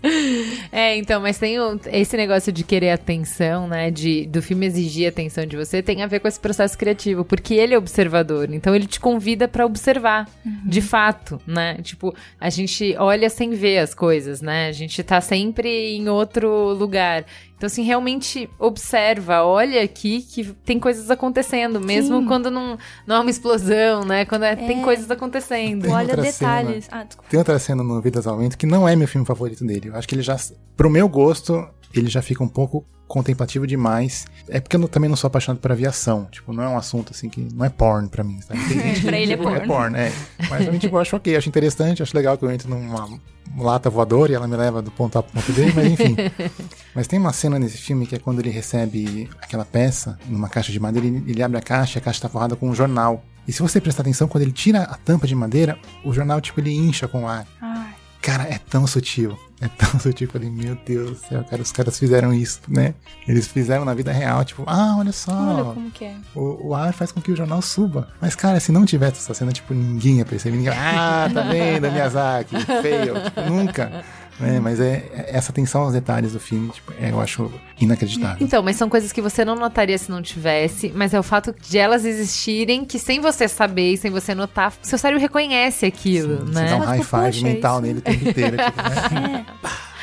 [SPEAKER 1] É, então, mas tem o- esse negócio de querer atenção, né? De, do filme exigir atenção de você, tem a ver com esse processo criativo, porque ele é observador, então ele te convida pra observar, de fato, né? Tipo, a gente olha sem ver as coisas, né? A gente tá sempre em outro lugar. Então, assim, realmente observa, olha aqui que tem coisas acontecendo, mesmo
[SPEAKER 4] Sim.
[SPEAKER 1] quando não, não é uma explosão, né? Quando é- tem
[SPEAKER 4] É.
[SPEAKER 1] coisas acontecendo.
[SPEAKER 2] Tem
[SPEAKER 4] Olha detalhes. Ah, desculpa.
[SPEAKER 2] Tem outra cena no Vidas ao Vento que não é meu filme favorito dele. Eu acho que ele já, pro meu gosto, ele já fica um pouco contemplativo demais. É porque eu não- também não sou apaixonado por aviação. Tipo, não é um assunto assim que não é porn pra mim. Sabe? Tem gente que,
[SPEAKER 4] Pra ele é
[SPEAKER 2] tipo,
[SPEAKER 4] porn.
[SPEAKER 2] É porn, é. Mas mim, tipo, eu acho ok, acho interessante, acho legal que eu entro numa lata voadora e ela me leva do ponto A pro ponto B, mas enfim. Mas tem uma cena nesse filme que é quando ele recebe aquela peça numa caixa de madeira, ele, ele abre a caixa e a caixa tá forrada com um jornal. E se você prestar atenção, quando ele tira a tampa de madeira, o jornal, tipo, ele incha com o ar.
[SPEAKER 4] Ai,
[SPEAKER 2] Cara, é tão sutil. É tão sutil. Eu falei, meu Deus do céu, cara, os caras fizeram isso, né? Eles fizeram na vida real, tipo, ah, olha só.
[SPEAKER 4] olha como que é.
[SPEAKER 2] O, o ar faz com que o jornal suba. Mas, cara, se não tivesse essa cena, tipo, ninguém ia perceber. Ninguém, ah, tá vendo, Miyazaki, feio. Tipo, nunca. Né? Mas é, é essa atenção aos detalhes do filme, tipo, é, eu acho inacreditável.
[SPEAKER 1] Então, mas são coisas que você não notaria se não tivesse, mas é o fato de elas existirem que sem você saber e sem você notar, seu cérebro reconhece aquilo,
[SPEAKER 2] Você
[SPEAKER 1] né?
[SPEAKER 2] dá um high five mental
[SPEAKER 4] isso-
[SPEAKER 2] nele o tempo inteiro. Tipo, né?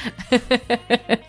[SPEAKER 4] É,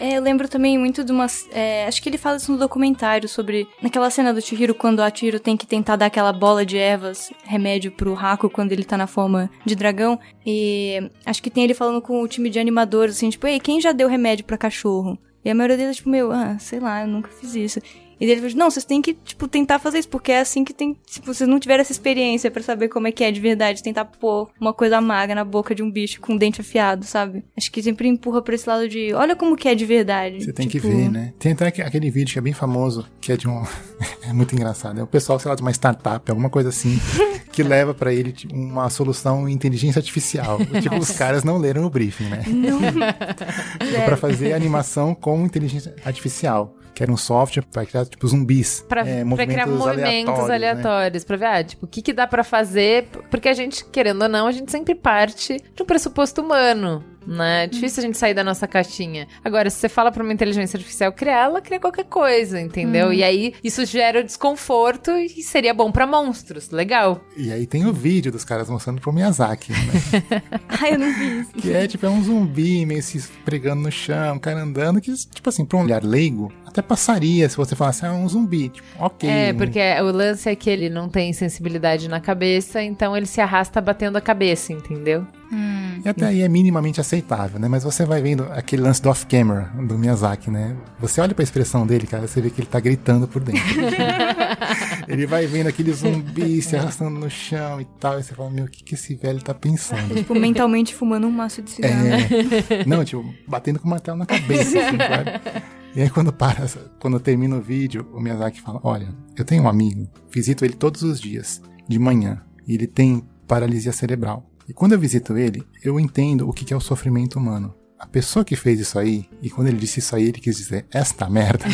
[SPEAKER 4] eu lembro também muito de umas. é, acho que ele fala isso no documentário sobre. Naquela cena do Chihiro, quando a Chihiro tem que tentar dar aquela bola de ervas, remédio pro Haku quando ele tá na forma de dragão. E acho que tem ele falando com o time de animadores, assim, tipo, ei, quem já deu remédio pra cachorro? E a maioria deles, tipo, meu, ah, sei lá, eu nunca fiz isso. E ele falou, não, vocês têm que, tipo, tentar fazer isso, porque é assim que tem. Se vocês não tiverem essa experiência pra saber como é que é de verdade, tentar pôr uma coisa amarga na boca de um bicho com um dente afiado, sabe? Acho que sempre empurra pra esse lado de, olha como que é de verdade.
[SPEAKER 2] Você tem que
[SPEAKER 4] Tipo,
[SPEAKER 2] ver, né? Tem até aque- aquele vídeo que é bem famoso, que é de um. é muito engraçado. É o pessoal, sei lá, de uma startup, alguma coisa assim, que leva pra ele tipo, uma solução em inteligência artificial. tipo, os caras não leram o briefing, né?
[SPEAKER 4] Não.
[SPEAKER 2] Tipo, pra fazer animação com inteligência artificial. Que era um software pra criar, tipo, zumbis.
[SPEAKER 1] Pra,
[SPEAKER 2] é,
[SPEAKER 1] pra criar movimentos
[SPEAKER 2] né?
[SPEAKER 1] aleatórios, pra ver, ah, tipo, o que, que dá pra fazer, porque a gente, querendo ou não, a gente sempre parte de um pressuposto humano, né? É difícil a gente sair da nossa caixinha. Agora, se você fala pra uma inteligência artificial criar, ela cria qualquer coisa, entendeu? E aí, isso gera desconforto e seria bom pra monstros, legal.
[SPEAKER 2] E aí tem o vídeo dos caras mostrando pro Miyazaki, né?
[SPEAKER 4] Ai, eu não vi isso.
[SPEAKER 2] Que é, tipo, é um zumbi meio se esfregando no chão, o cara andando, que, tipo assim, pra um olhar leigo, até passaria se você falasse, ah, é um zumbi. Tipo, ok.
[SPEAKER 1] É,
[SPEAKER 2] né?
[SPEAKER 1] porque o lance é que ele não tem sensibilidade na cabeça, então ele se arrasta batendo a cabeça, entendeu?
[SPEAKER 2] E até aí é minimamente aceitável, né? Mas você vai vendo aquele lance do off-camera do Miyazaki, né? Você olha pra expressão dele, cara, você vê que ele tá gritando por dentro. ele vai vendo aquele zumbi se arrastando no chão e tal, e você fala, meu, o que, que esse velho tá pensando?
[SPEAKER 4] Tipo, mentalmente fumando um maço de cigarro.
[SPEAKER 2] É. Não, tipo, batendo com o martelo na cabeça, assim, sabe? E aí quando para, quando termina o vídeo, o Miyazaki fala: Olha, eu tenho um amigo, visito ele todos os dias, de manhã, e ele tem paralisia cerebral. E quando eu visito ele, eu entendo o que é o sofrimento humano. A pessoa que fez isso aí, e quando ele disse isso aí, ele quis dizer, esta merda,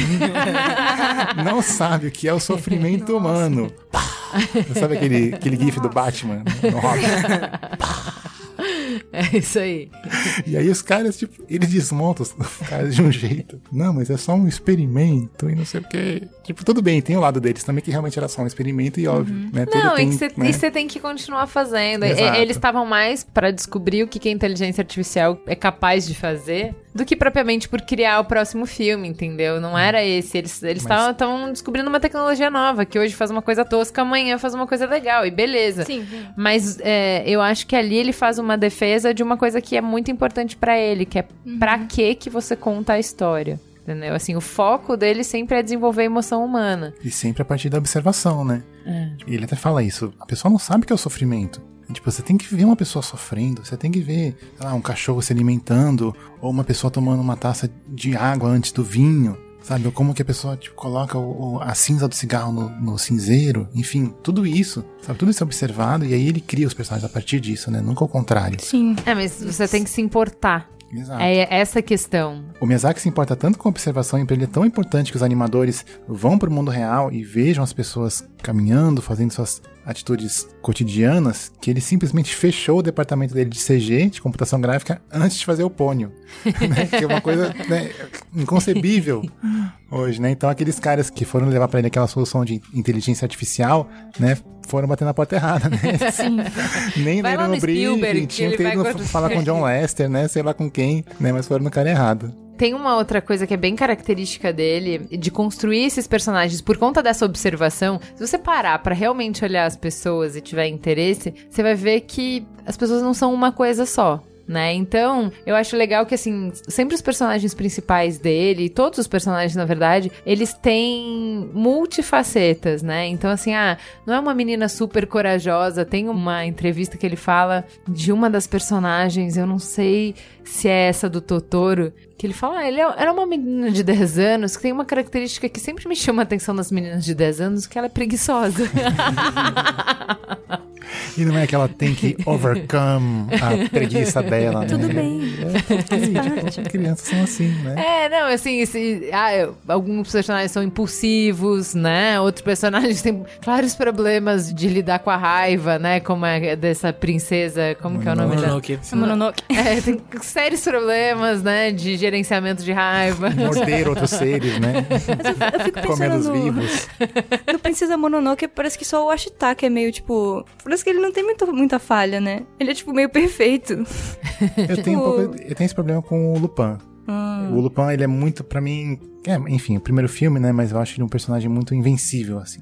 [SPEAKER 2] não sabe o que é o sofrimento humano. Pá! Sabe aquele, aquele gif do Batman no rock?
[SPEAKER 1] É isso aí.
[SPEAKER 2] E aí os caras, tipo, eles desmontam os caras de um jeito. Não, mas é só um experimento e não sei o quê. Tipo, tudo bem, tem o lado deles também que realmente era só um experimento e óbvio, né? Tudo
[SPEAKER 1] Não,
[SPEAKER 2] tem,
[SPEAKER 1] e você
[SPEAKER 2] né?
[SPEAKER 1] tem que continuar fazendo.
[SPEAKER 2] Exato.
[SPEAKER 1] Eles estavam mais pra descobrir o que, que a inteligência artificial é capaz de fazer do que propriamente por criar o próximo filme, entendeu? Não era esse. Eles
[SPEAKER 2] Mas-
[SPEAKER 1] estavam descobrindo uma tecnologia nova, que hoje faz uma coisa tosca, amanhã faz uma coisa legal, e beleza.
[SPEAKER 4] Sim, sim.
[SPEAKER 1] Mas é, eu acho que ali ele faz uma defesa de uma coisa que é muito importante pra ele, que é pra que que você conta a história. Entendeu? Assim, o foco dele sempre é desenvolver a emoção humana.
[SPEAKER 2] E sempre a partir da observação, né?
[SPEAKER 1] É.
[SPEAKER 2] E ele até fala isso. A pessoa não sabe o que é o sofrimento. Tipo, você tem que ver uma pessoa sofrendo, você tem que ver, sei lá, um cachorro se alimentando, ou uma pessoa tomando uma taça de água antes do vinho, sabe? Ou como que a pessoa, tipo, coloca o- o- a cinza do cigarro no, no cinzeiro, enfim, tudo isso, sabe? Tudo isso é observado e aí ele cria os personagens a partir disso, né? Nunca ao contrário.
[SPEAKER 4] Sim.
[SPEAKER 1] É, mas você tem que se importar.
[SPEAKER 2] Exato.
[SPEAKER 1] É essa a questão.
[SPEAKER 2] O Miyazaki se importa tanto com a observação e pra ele é tão importante que os animadores vão pro mundo real e vejam as pessoas caminhando, fazendo suas atitudes cotidianas, que ele simplesmente fechou o departamento dele de CG, de computação gráfica, antes de fazer o pônio. né? Que é uma coisa né, inconcebível hoje, né? Então aqueles caras que foram levar pra ele aquela solução de inteligência artificial, né? Foram bater na porta errada, né? Nem
[SPEAKER 1] Vai
[SPEAKER 2] leram
[SPEAKER 1] no
[SPEAKER 2] no briefing,
[SPEAKER 1] Spielberg, que
[SPEAKER 2] tinham ido falar com o John Lester, né? Sei lá com quem, né? Mas foram no cara errado.
[SPEAKER 1] Tem uma outra coisa que é bem característica dele, de construir esses personagens por conta dessa observação. Se você parar pra realmente olhar as pessoas e tiver interesse, você vai ver que as pessoas não são uma coisa só. Né? Então, eu acho legal que, assim, sempre os personagens principais dele, todos os personagens, na verdade, eles têm multifacetas, né? Então, assim, ah, não é uma menina super corajosa. Tem uma entrevista que ele fala de uma das personagens, eu não sei se é essa do Totoro, que ele fala, ah, ele é- era uma menina de 10 anos que tem uma característica que sempre me chama a atenção das meninas de 10 anos, que ela é preguiçosa.
[SPEAKER 2] E não é que ela tem que overcome a preguiça dela, né?
[SPEAKER 4] Tudo bem.
[SPEAKER 2] É, tipo, crianças são assim, né?
[SPEAKER 1] É, não, assim, esse- ah, eu- alguns personagens são impulsivos, né? Outros personagens têm vários problemas de lidar com a raiva, né? Como é dessa princesa, como que é o nome dela?
[SPEAKER 3] Mononoke.
[SPEAKER 4] É Mononoke.
[SPEAKER 1] É, tem sérios problemas, né? De gerenciamento de raiva.
[SPEAKER 2] Morder outros seres, né?
[SPEAKER 4] Mas eu, eu fico pensando
[SPEAKER 2] os
[SPEAKER 4] no,
[SPEAKER 2] vivos.
[SPEAKER 4] no Princesa Mononoke, parece que só o Ashitaka é meio, tipo... Parece que ele não tem muito, muita falha, né? Ele é, tipo, meio perfeito.
[SPEAKER 2] Eu tenho, um
[SPEAKER 4] Tipo-
[SPEAKER 2] pouco, eu tenho esse problema com o Lupin. O Lupin, ele é muito, pra mim... É, enfim, o primeiro filme, né? Mas eu acho ele um personagem muito invencível, assim.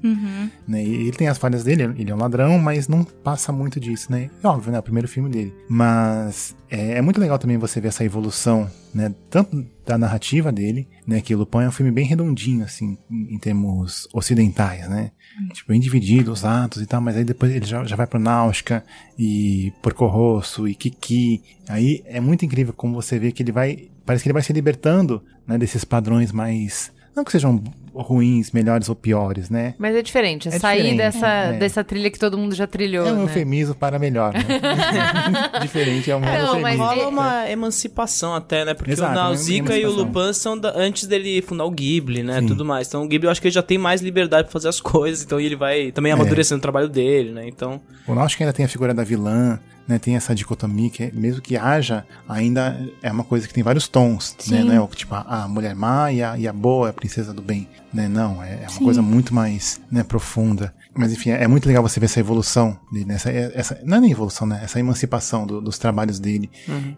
[SPEAKER 2] Né? E ele tem as falhas dele, ele é um ladrão, mas não passa muito disso, né? É óbvio, né? É o primeiro filme dele. Mas é, é muito legal também você ver essa evolução, né? Tanto da narrativa dele, né? Que o Lupin é um filme bem redondinho, assim, em, em termos ocidentais, né? Tipo, bem dividido os atos e tal, mas aí depois ele já, já vai pro Náutica e Porco Rosso e Kiki. Aí é muito incrível como você vê que ele vai. Parece que ele vai se libertando, né? Desses padrões mais. Não que sejam ruins, melhores ou piores, né?
[SPEAKER 1] Mas é diferente, é,
[SPEAKER 2] É
[SPEAKER 1] sair
[SPEAKER 2] diferente,
[SPEAKER 1] dessa,
[SPEAKER 2] é.
[SPEAKER 1] dessa trilha que todo mundo já trilhou.
[SPEAKER 2] É um
[SPEAKER 1] né?
[SPEAKER 2] eufemismo para melhor, né? Diferente é um
[SPEAKER 1] Não, mas.
[SPEAKER 3] Rola uma emancipação até, né? Porque
[SPEAKER 2] Exato,
[SPEAKER 3] o
[SPEAKER 2] uma
[SPEAKER 3] Nausicaa e o. Lupin são da- antes dele fundar o Ghibli, né?
[SPEAKER 2] Sim.
[SPEAKER 3] Tudo mais. Então o Ghibli eu acho que ele já tem mais liberdade pra fazer as coisas, então ele vai também amadurecendo o trabalho dele, né? Então.
[SPEAKER 2] O Náutica ainda tem a figura da vilã, né? Tem essa dicotomia que, é- mesmo que haja, ainda é uma coisa que tem vários tons, né?
[SPEAKER 4] Sim.
[SPEAKER 2] Não é o- tipo a, a mulher má e a, e a boa, a princesa do bem, né? Não, é, é uma
[SPEAKER 4] Sim.
[SPEAKER 2] coisa muito mais né, profunda. Mas enfim, é, é muito legal você ver essa evolução dele, né? essa, essa, não é nem evolução, né? Essa emancipação do- dos trabalhos dele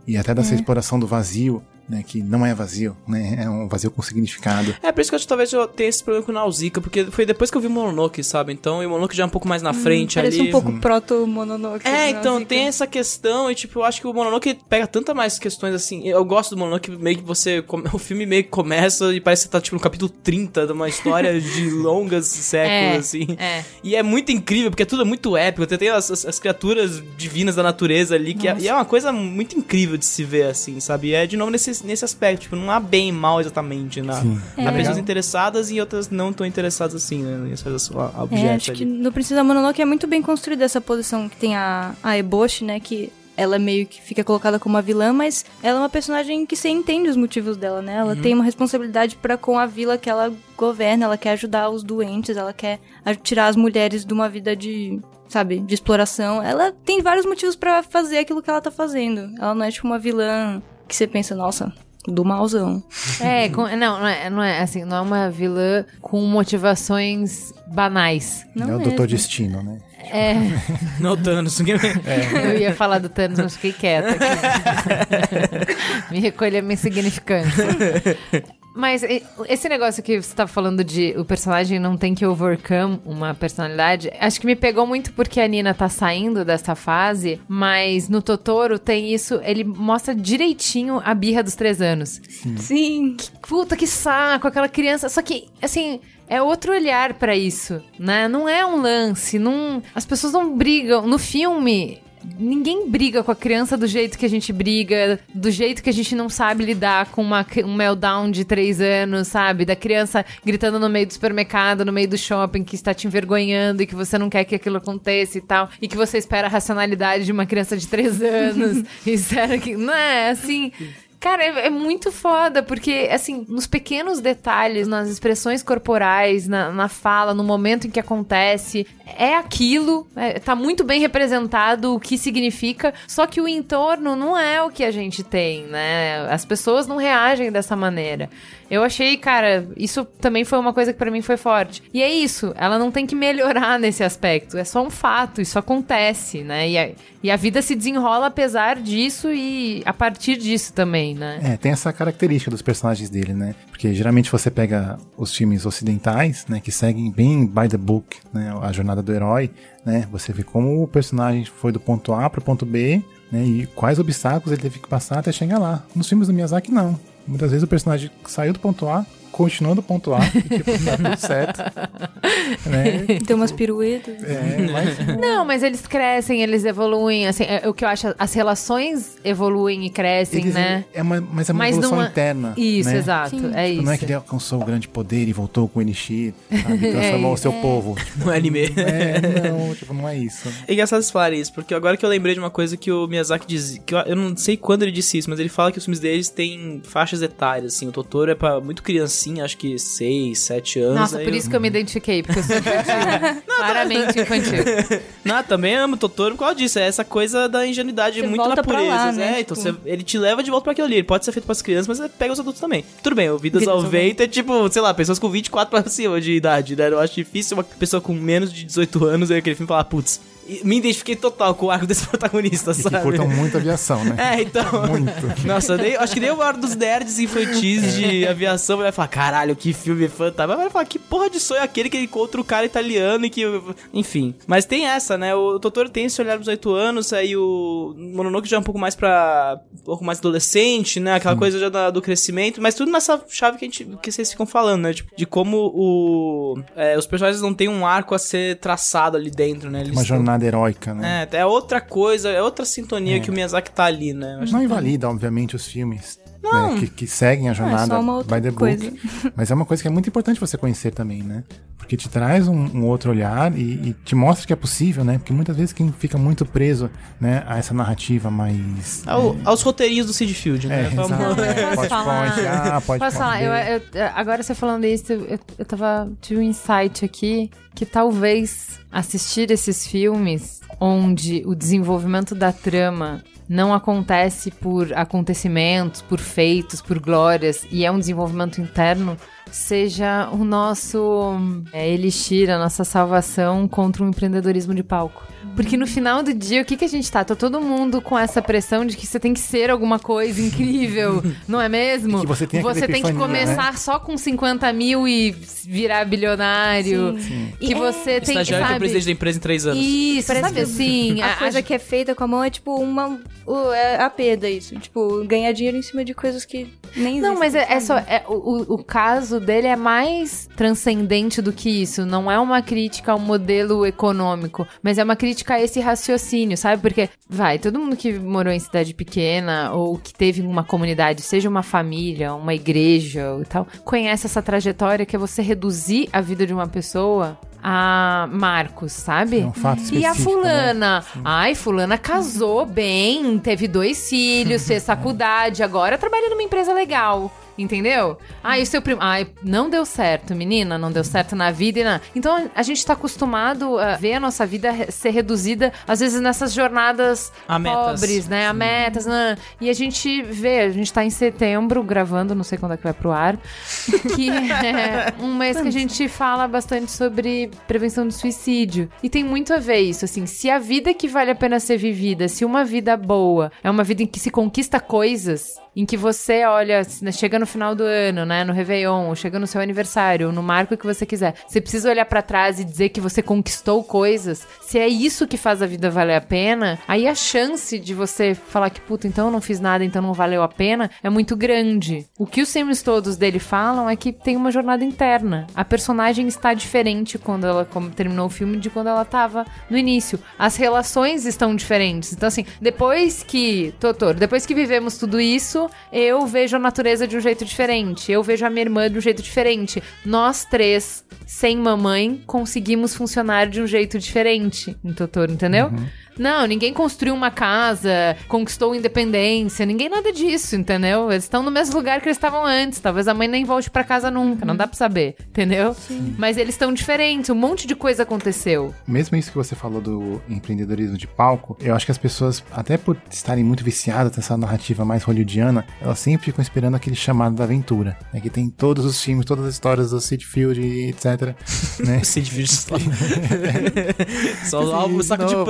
[SPEAKER 2] e até dessa exploração do vazio, né? Que não é vazio, né? É um vazio com significado.
[SPEAKER 3] É, por isso que eu acho que talvez eu tenha esse problema com o Nausicaa, porque foi depois que eu vi o Mononoke, sabe? Então, e o Mononoke já é um pouco mais na frente
[SPEAKER 4] Parece
[SPEAKER 3] ali.
[SPEAKER 4] um pouco proto-Mononoke.
[SPEAKER 3] É,
[SPEAKER 4] né,
[SPEAKER 3] então
[SPEAKER 4] Nausicaa.
[SPEAKER 3] tem essa questão e tipo, eu acho que o Mononoke pega tanta mais questões assim. Eu gosto do Mononoke meio que você o filme meio que começa e parece que você tá tipo no capítulo 30 de uma história de longas séculos
[SPEAKER 1] É,
[SPEAKER 3] assim.
[SPEAKER 1] é.
[SPEAKER 3] E é muito incrível porque tudo é muito épico. Tem as, as- as criaturas divinas da natureza ali que é, e é uma coisa muito incrível de se ver assim, sabe? E é de novo nesse nesse, nesse aspecto. Tipo, não há bem e mal exatamente. Na,
[SPEAKER 2] Sim.
[SPEAKER 3] há
[SPEAKER 2] É.
[SPEAKER 3] pessoas interessadas e outras não tão interessadas assim, né? Certos a-
[SPEAKER 4] É,
[SPEAKER 3] objetos
[SPEAKER 4] acho que
[SPEAKER 3] ali.
[SPEAKER 4] no Princesa Mononoke é muito bem construída essa posição que tem a, a Eboshi, né? Que ela meio que fica colocada como a vilã, mas ela é uma personagem que você entende os motivos dela, né? Ela tem uma responsabilidade para com a vila que ela governa, ela quer ajudar os doentes, ela quer tirar as mulheres de uma vida de, sabe, de exploração. Ela tem vários motivos para fazer aquilo que ela tá fazendo. Ela não é tipo uma vilã que você pensa, nossa, do malzão.
[SPEAKER 1] É, com- não, não é, não é assim, não é uma vilã com motivações banais.
[SPEAKER 4] Não
[SPEAKER 2] é o. Doutor Destino, né?
[SPEAKER 1] É,
[SPEAKER 3] Não, Thanos. ninguém-
[SPEAKER 1] eu ia falar do Thanos, mas fiquei quieta aqui. Me recolher minha insignificância. Mas esse negócio que você tava falando de o personagem não tem que overcome uma personalidade, acho que me pegou muito porque a Nina tá saindo dessa fase, mas no Totoro tem isso, ele mostra direitinho a birra dos três anos.
[SPEAKER 4] Sim.
[SPEAKER 1] Puta que saco, aquela criança. Só que, assim, é outro olhar pra isso, né? Não é um lance, não. As pessoas não brigam. No filme. Ninguém briga com a criança do jeito que a gente briga, do jeito que a gente não sabe lidar com uma, um meltdown de três anos, sabe? Da criança gritando no meio do supermercado, no meio do shopping, que está te envergonhando e que você não quer que aquilo aconteça e tal. E que você espera a racionalidade de uma criança de três anos. e espera que. Não é assim. Cara, é, é muito foda, porque, assim, nos pequenos detalhes, nas expressões corporais, na, na fala, no momento em que acontece, é aquilo, é, tá muito bem representado o que significa, só que o entorno não é o que a gente tem, né? As pessoas não reagem dessa maneira. Eu achei, cara, isso também foi uma coisa que pra mim foi forte. E é isso, ela não tem que melhorar nesse aspecto, é só um fato, isso acontece, né? E a, e a vida se desenrola apesar disso e a partir disso também, né?
[SPEAKER 2] É, tem essa característica dos personagens dele, né? Porque geralmente você pega os filmes ocidentais, né, que seguem bem by the book, né, a jornada do herói, né? Você vê como o personagem foi do ponto A pro ponto B, né, e quais obstáculos ele teve que passar até chegar lá. Nos filmes do Miyazaki não. Muitas vezes o personagem saiu do ponto A, continuou do ponto A, e tipo, tá tudo certo. né?
[SPEAKER 4] Tem umas piruetas.
[SPEAKER 2] É, mas
[SPEAKER 1] Não, mas eles crescem, eles evoluem, assim, é, o que eu acho, as relações evoluem e crescem,
[SPEAKER 2] eles-
[SPEAKER 1] né?
[SPEAKER 2] é uma, mas é uma
[SPEAKER 1] Mas
[SPEAKER 2] evolução
[SPEAKER 1] não é-
[SPEAKER 2] interna.
[SPEAKER 1] Isso,
[SPEAKER 2] né?
[SPEAKER 1] exato,
[SPEAKER 4] Sim.
[SPEAKER 1] é isso.
[SPEAKER 2] Não é que ele alcançou o grande poder e voltou com o Enishir, sabe? Transformou o seu povo. Tipo,
[SPEAKER 3] No anime.
[SPEAKER 2] é, não, tipo, não é isso.
[SPEAKER 3] É engraçado vocês falarem isso, porque agora que eu lembrei de uma coisa que o Miyazaki diz, que eu, eu não sei quando ele disse isso, mas ele fala que os filmes deles têm faixas etárias, assim, o Totoro é pra muito criancinha, acho que 6, 7 anos.
[SPEAKER 1] Nossa, por
[SPEAKER 3] eu-
[SPEAKER 1] isso que eu me identifiquei, porque eu sou infantil. Claramente infantil.
[SPEAKER 3] Não, também amo o Totoro por causa disso, é essa coisa da ingenuidade
[SPEAKER 4] Você
[SPEAKER 3] muito na pureza,
[SPEAKER 4] lá,
[SPEAKER 3] né?
[SPEAKER 4] né?
[SPEAKER 3] Então
[SPEAKER 4] Tipo-
[SPEAKER 3] você- ele te leva de volta pra aquilo ali, ele pode ser feito pras crianças, mas ele pega os adultos também. Tudo bem, o Vidas
[SPEAKER 4] Vidas
[SPEAKER 3] ao Vento é tipo, sei lá, pessoas com 24 pra cima de idade, né? Eu acho difícil uma pessoa com menos de 18 anos ver aquele filme e falar, putz, me identifiquei total com o arco desse protagonista,
[SPEAKER 2] E que
[SPEAKER 3] sabe?
[SPEAKER 2] curtam muito aviação, né?
[SPEAKER 3] É, então.
[SPEAKER 2] Muito.
[SPEAKER 3] Nossa, nem, acho que nem o maior dos nerds infantis de aviação vai falar, caralho, que filme fantástico. Vai falar, que porra de sonho é aquele que ele encontra o cara italiano e que. Enfim. Mas tem essa, né? O Totoro tem esse olhar dos oito anos, aí o Mononoke já é um pouco mais pra. um pouco mais adolescente, né? Aquela coisa já da- do crescimento, mas tudo nessa chave que, a gente, que vocês ficam falando, né? Tipo, de como o. é, os personagens não têm um arco a ser traçado ali dentro, né? Eles
[SPEAKER 2] Uma
[SPEAKER 3] tão-
[SPEAKER 2] jornada heróica, né?
[SPEAKER 3] É, é outra coisa, é outra sintonia que o Miyazaki tá ali, né? Acho
[SPEAKER 2] Não
[SPEAKER 3] que-
[SPEAKER 2] invalida, obviamente, os filmes
[SPEAKER 3] Não.
[SPEAKER 2] né, que, que seguem a jornada
[SPEAKER 4] só uma outra
[SPEAKER 2] by the book.
[SPEAKER 4] coisa.
[SPEAKER 2] Mas é uma coisa que é muito importante você conhecer também, né? Porque te traz um, um outro olhar e, e te mostra que é possível, né? Porque muitas vezes quem fica muito preso né, a essa narrativa mais.
[SPEAKER 3] Ao- aos roteirinhos do Sid Field,
[SPEAKER 2] É,
[SPEAKER 3] né? Vamos-
[SPEAKER 2] exato.
[SPEAKER 1] Mas posso
[SPEAKER 2] Pode
[SPEAKER 1] falar?
[SPEAKER 2] ponte, ah, pode
[SPEAKER 1] Posso falar? Eu, eu- agora você falando isso, eu, eu tava. Tive um insight aqui que talvez assistir esses filmes onde o desenvolvimento da trama não acontece por acontecimentos, por feitos, por glórias, e é um desenvolvimento interno, seja o nosso é, elixir, a nossa salvação contra o empreendedorismo de palco. Porque no final do dia, o que, que a gente tá? Tá todo mundo com essa pressão de que você tem que ser alguma coisa incrível, não é mesmo?
[SPEAKER 2] Que você tem
[SPEAKER 1] Você tem que
[SPEAKER 2] né?
[SPEAKER 1] começar só com 50 mil e virar bilionário. Que você tem que,
[SPEAKER 3] Estagiário que é
[SPEAKER 1] sabe...
[SPEAKER 3] presidente da empresa em três anos.
[SPEAKER 1] Isso,
[SPEAKER 4] Parece
[SPEAKER 1] sabe
[SPEAKER 4] que
[SPEAKER 1] assim?
[SPEAKER 4] A, coisa que é feita com a mão é tipo uma. É a perda isso. Tipo, ganhar dinheiro em cima de coisas que Nem
[SPEAKER 1] Não,
[SPEAKER 4] existe,
[SPEAKER 1] mas é, é só. é, o, o- o caso dele é mais transcendente do que isso. Não é uma crítica ao modelo econômico, mas é uma crítica a esse raciocínio, sabe? Porque, vai, todo mundo que morou em cidade pequena ou que teve uma comunidade, seja uma família, uma igreja ou tal, conhece essa trajetória que é você reduzir a vida de uma pessoa a Marcos, sabe?
[SPEAKER 2] É um fato
[SPEAKER 1] E a
[SPEAKER 2] né?
[SPEAKER 1] fulana? Ai, fulana casou bem, teve dois filhos, fez faculdade, agora trabalha numa empresa legal. Entendeu? Ai, o seu primo. Ai, não deu certo, menina, não deu certo na vida e na. Então a gente tá acostumado a ver a nossa vida ser reduzida, às vezes nessas jornadas
[SPEAKER 3] A metas.
[SPEAKER 1] pobres, né? A metas, né? E a gente vê, a gente tá em setembro gravando, não sei quando é que vai pro ar, que é um mês que a gente fala bastante sobre prevenção do suicídio. E tem muito a ver isso, assim, se a vida que vale a pena ser vivida, se uma vida boa é uma vida em que se conquista coisas, em que você olha, né, chega no final do ano, né, no Réveillon, ou chega no seu aniversário, no marco que você quiser, você precisa olhar pra trás e dizer que você conquistou coisas, se é isso que faz a vida valer a pena, aí a chance de você falar que, puta, então eu não fiz nada, então não valeu a pena, é muito grande. O que os filmes todos dele falam é que tem uma jornada interna. A personagem está diferente quando ela como terminou o filme de quando ela tava no início. As relações estão diferentes. Então, assim, depois que. Totoro, depois que vivemos tudo isso, eu vejo a natureza de um jeito diferente. Eu vejo a minha irmã de um jeito diferente. Nós três, sem mamãe, conseguimos funcionar de um jeito diferente em entendeu? Não, ninguém construiu uma casa, conquistou independência, ninguém nada disso, entendeu? Eles estão no mesmo lugar que eles estavam antes. Talvez a mãe nem volte pra casa nunca, não dá pra saber, entendeu? Mas eles estão diferentes, um monte de coisa aconteceu.
[SPEAKER 2] Mesmo isso que você falou do empreendedorismo de palco, eu acho que as pessoas, até por estarem muito viciadas nessa narrativa mais hollywoodiana, elas sempre ficam esperando aquele chamado da aventura. Né? Que tem todos os filmes, todas as histórias do Sid Field, etc. né?
[SPEAKER 3] Você divide só. só algo, saco de
[SPEAKER 2] Novo,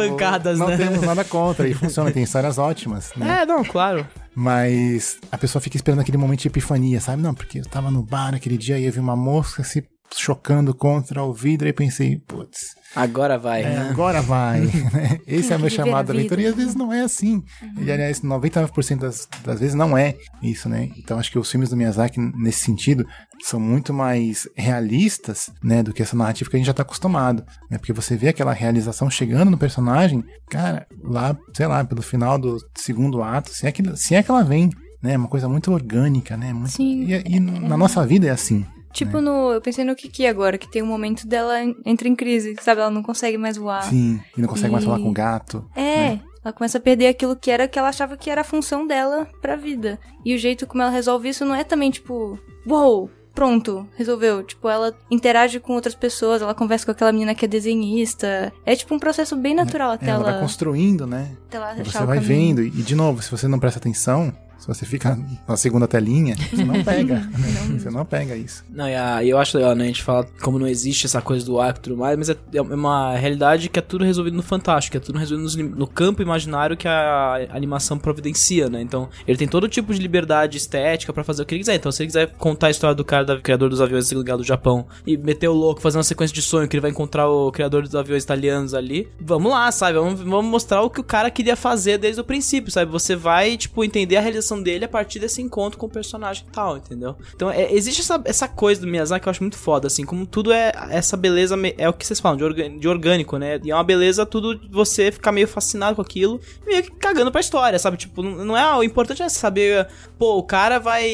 [SPEAKER 2] não
[SPEAKER 3] né?
[SPEAKER 2] temos nada contra, e funciona, tem histórias ótimas, né?
[SPEAKER 3] É, não, claro.
[SPEAKER 2] Mas a pessoa fica esperando aquele momento de epifania, sabe? Não, porque eu tava no bar aquele dia e eu vi uma mosca se chocando contra o vidro e pensei, putz,
[SPEAKER 3] Agora vai,
[SPEAKER 2] é,
[SPEAKER 3] né?
[SPEAKER 2] agora vai. né? Esse é o meu chamado da aventura e às vezes não é assim. E aliás, 99% das, das vezes não é isso, né? Então acho que os filmes do Miyazaki, nesse sentido, são muito mais realistas, né, do que essa narrativa que a gente já tá acostumado, né? Porque você vê aquela realização chegando no personagem, cara, lá, sei lá, pelo final do segundo ato, se é que, se é que ela vem, né? É uma coisa muito orgânica, né? Muito,
[SPEAKER 4] Sim.
[SPEAKER 2] E, e na nossa vida é assim.
[SPEAKER 4] Tipo no. Eu pensei no Kiki agora, que tem um momento dela en- entra em crise, sabe? Ela não consegue mais voar.
[SPEAKER 2] Sim, e não consegue mais
[SPEAKER 4] E-
[SPEAKER 2] falar com o gato.
[SPEAKER 4] É, ela começa a perder aquilo que era que ela achava que era a função dela pra vida. E o jeito como ela resolve isso não é também tipo, uou, pronto, resolveu. Tipo, ela interage com outras pessoas, ela conversa com aquela menina que é desenhista. É tipo um processo bem natural até
[SPEAKER 2] É, ela
[SPEAKER 4] ela,
[SPEAKER 2] vai construindo, né?
[SPEAKER 4] até ela
[SPEAKER 2] E
[SPEAKER 4] achar
[SPEAKER 2] você vai
[SPEAKER 4] caminho.
[SPEAKER 2] vendo, e de novo, se você não presta atenção, se você fica na segunda telinha, você não pega. né? Você não pega isso.
[SPEAKER 3] Não, e, a- e eu acho legal, né? A gente fala como não existe essa coisa do arco e tudo mais, mas é, é uma realidade que é tudo resolvido no fantástico, que é tudo resolvido nos lim- no, campo imaginário que a animação providencia, né? Então, ele tem todo tipo de liberdade estética pra fazer o que ele quiser. Então, se ele quiser contar a história do cara, do criador dos aviões do Japão, e meter o louco, fazer uma sequência de sonho que ele vai encontrar o criador dos aviões italianos ali, vamos lá, sabe? Vamos, vamos mostrar o que o cara queria fazer desde o princípio, sabe? Você vai, tipo, entender a realização dele a partir desse encontro com o personagem e tal, entendeu? Então, é, existe essa, essa coisa do Miyazaki que eu acho muito foda, assim, como tudo é essa beleza, é o que vocês falam, de, orga- de orgânico, né? E é uma beleza tudo você ficar meio fascinado com aquilo, meio que cagando pra história, sabe? Tipo, não, é, o importante é saber, pô, o cara vai,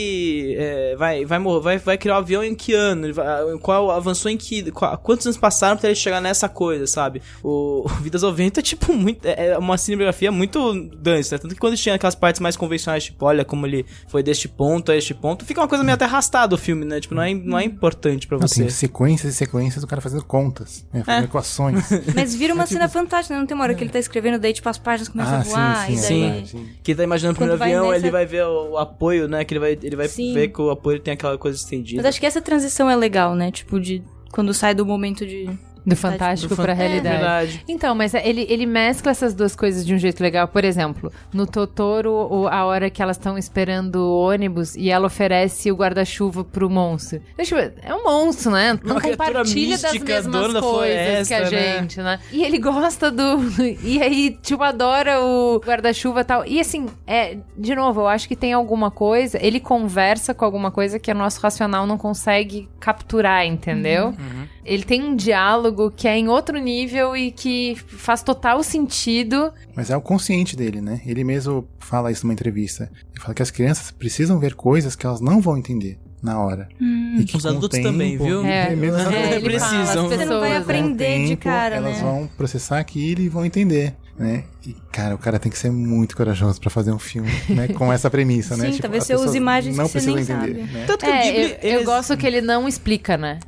[SPEAKER 3] é, vai, vai, vai, vai criar o avião em que ano, vai- qual avançou em que, qual- quantos anos passaram pra ele chegar nessa coisa, sabe? O, o Vidas ao Vento é, tipo, muito, é é uma cinematografia muito densa, né? Tanto que quando tinha aquelas partes mais convencionais, tipo, olha como ele foi deste ponto a este ponto, fica uma coisa meio até arrastada o filme, né? Tipo, não é, não é importante pra
[SPEAKER 2] Não,
[SPEAKER 3] você.
[SPEAKER 2] tem sequências e sequências do cara fazendo contas, né? fazendo
[SPEAKER 3] É.
[SPEAKER 2] equações.
[SPEAKER 4] Mas vira uma cena fantástica, né? Não tem uma hora que ele tá escrevendo, daí tipo as páginas começam
[SPEAKER 2] ah,
[SPEAKER 4] a voar,
[SPEAKER 2] sim,
[SPEAKER 4] e
[SPEAKER 2] sim,
[SPEAKER 4] daí...
[SPEAKER 2] é verdade, sim.
[SPEAKER 3] Que tá imaginando o primeiro
[SPEAKER 4] vai
[SPEAKER 3] avião,
[SPEAKER 4] nessa-
[SPEAKER 3] ele vai ver o, o apoio, né? Que ele vai, ele vai
[SPEAKER 4] Sim.
[SPEAKER 3] ver que o apoio tem aquela coisa estendida.
[SPEAKER 4] Mas acho que essa transição é legal, né? Tipo, de quando sai do momento de
[SPEAKER 1] Do fantástico
[SPEAKER 3] Do
[SPEAKER 1] pra
[SPEAKER 3] fan-
[SPEAKER 1] realidade.
[SPEAKER 3] É verdade.
[SPEAKER 1] Então, mas ele, ele mescla essas duas coisas de um jeito legal. Por exemplo, no Totoro, o- a hora que elas estão esperando o ônibus e ela oferece o guarda-chuva pro monstro. Deixa eu ver, é um monstro, né? Não
[SPEAKER 3] Uma
[SPEAKER 1] compartilha das mesmas coisas que a
[SPEAKER 3] floresta, né?
[SPEAKER 1] gente, né? E ele gosta do... E aí, tipo, adora o guarda-chuva e tal. E assim, é... De novo, eu acho que tem alguma coisa... Ele conversa com alguma coisa que o nosso racional não consegue capturar, entendeu?
[SPEAKER 3] Uhum.
[SPEAKER 1] Ele tem um diálogo que é em outro nível e que faz total sentido.
[SPEAKER 2] Mas é o consciente dele, né? Ele mesmo fala isso numa entrevista. Ele fala que as crianças precisam ver coisas que elas não vão entender na hora. E que
[SPEAKER 3] Os
[SPEAKER 2] com o
[SPEAKER 3] adultos
[SPEAKER 2] tempo-
[SPEAKER 3] também, viu?
[SPEAKER 1] É,
[SPEAKER 2] mesmo os
[SPEAKER 1] é, fala,
[SPEAKER 3] precisam.
[SPEAKER 1] as
[SPEAKER 3] Você
[SPEAKER 4] não vai
[SPEAKER 1] pessoas, né?
[SPEAKER 4] aprender. de
[SPEAKER 2] tempo,
[SPEAKER 4] cara,
[SPEAKER 2] elas
[SPEAKER 4] né?
[SPEAKER 2] vão processar aquilo e vão entender, né? E, cara, o cara tem que ser muito corajoso pra fazer um filme, né? Com essa premissa, né?
[SPEAKER 4] Sim, talvez
[SPEAKER 2] as
[SPEAKER 4] você use imagens
[SPEAKER 2] não
[SPEAKER 4] que você nem
[SPEAKER 2] entender,
[SPEAKER 4] sabe.
[SPEAKER 2] né?
[SPEAKER 3] Tanto que o
[SPEAKER 1] É,
[SPEAKER 3] Ghibli,
[SPEAKER 1] eu, eu
[SPEAKER 3] eles-
[SPEAKER 1] gosto que ele não explica, né?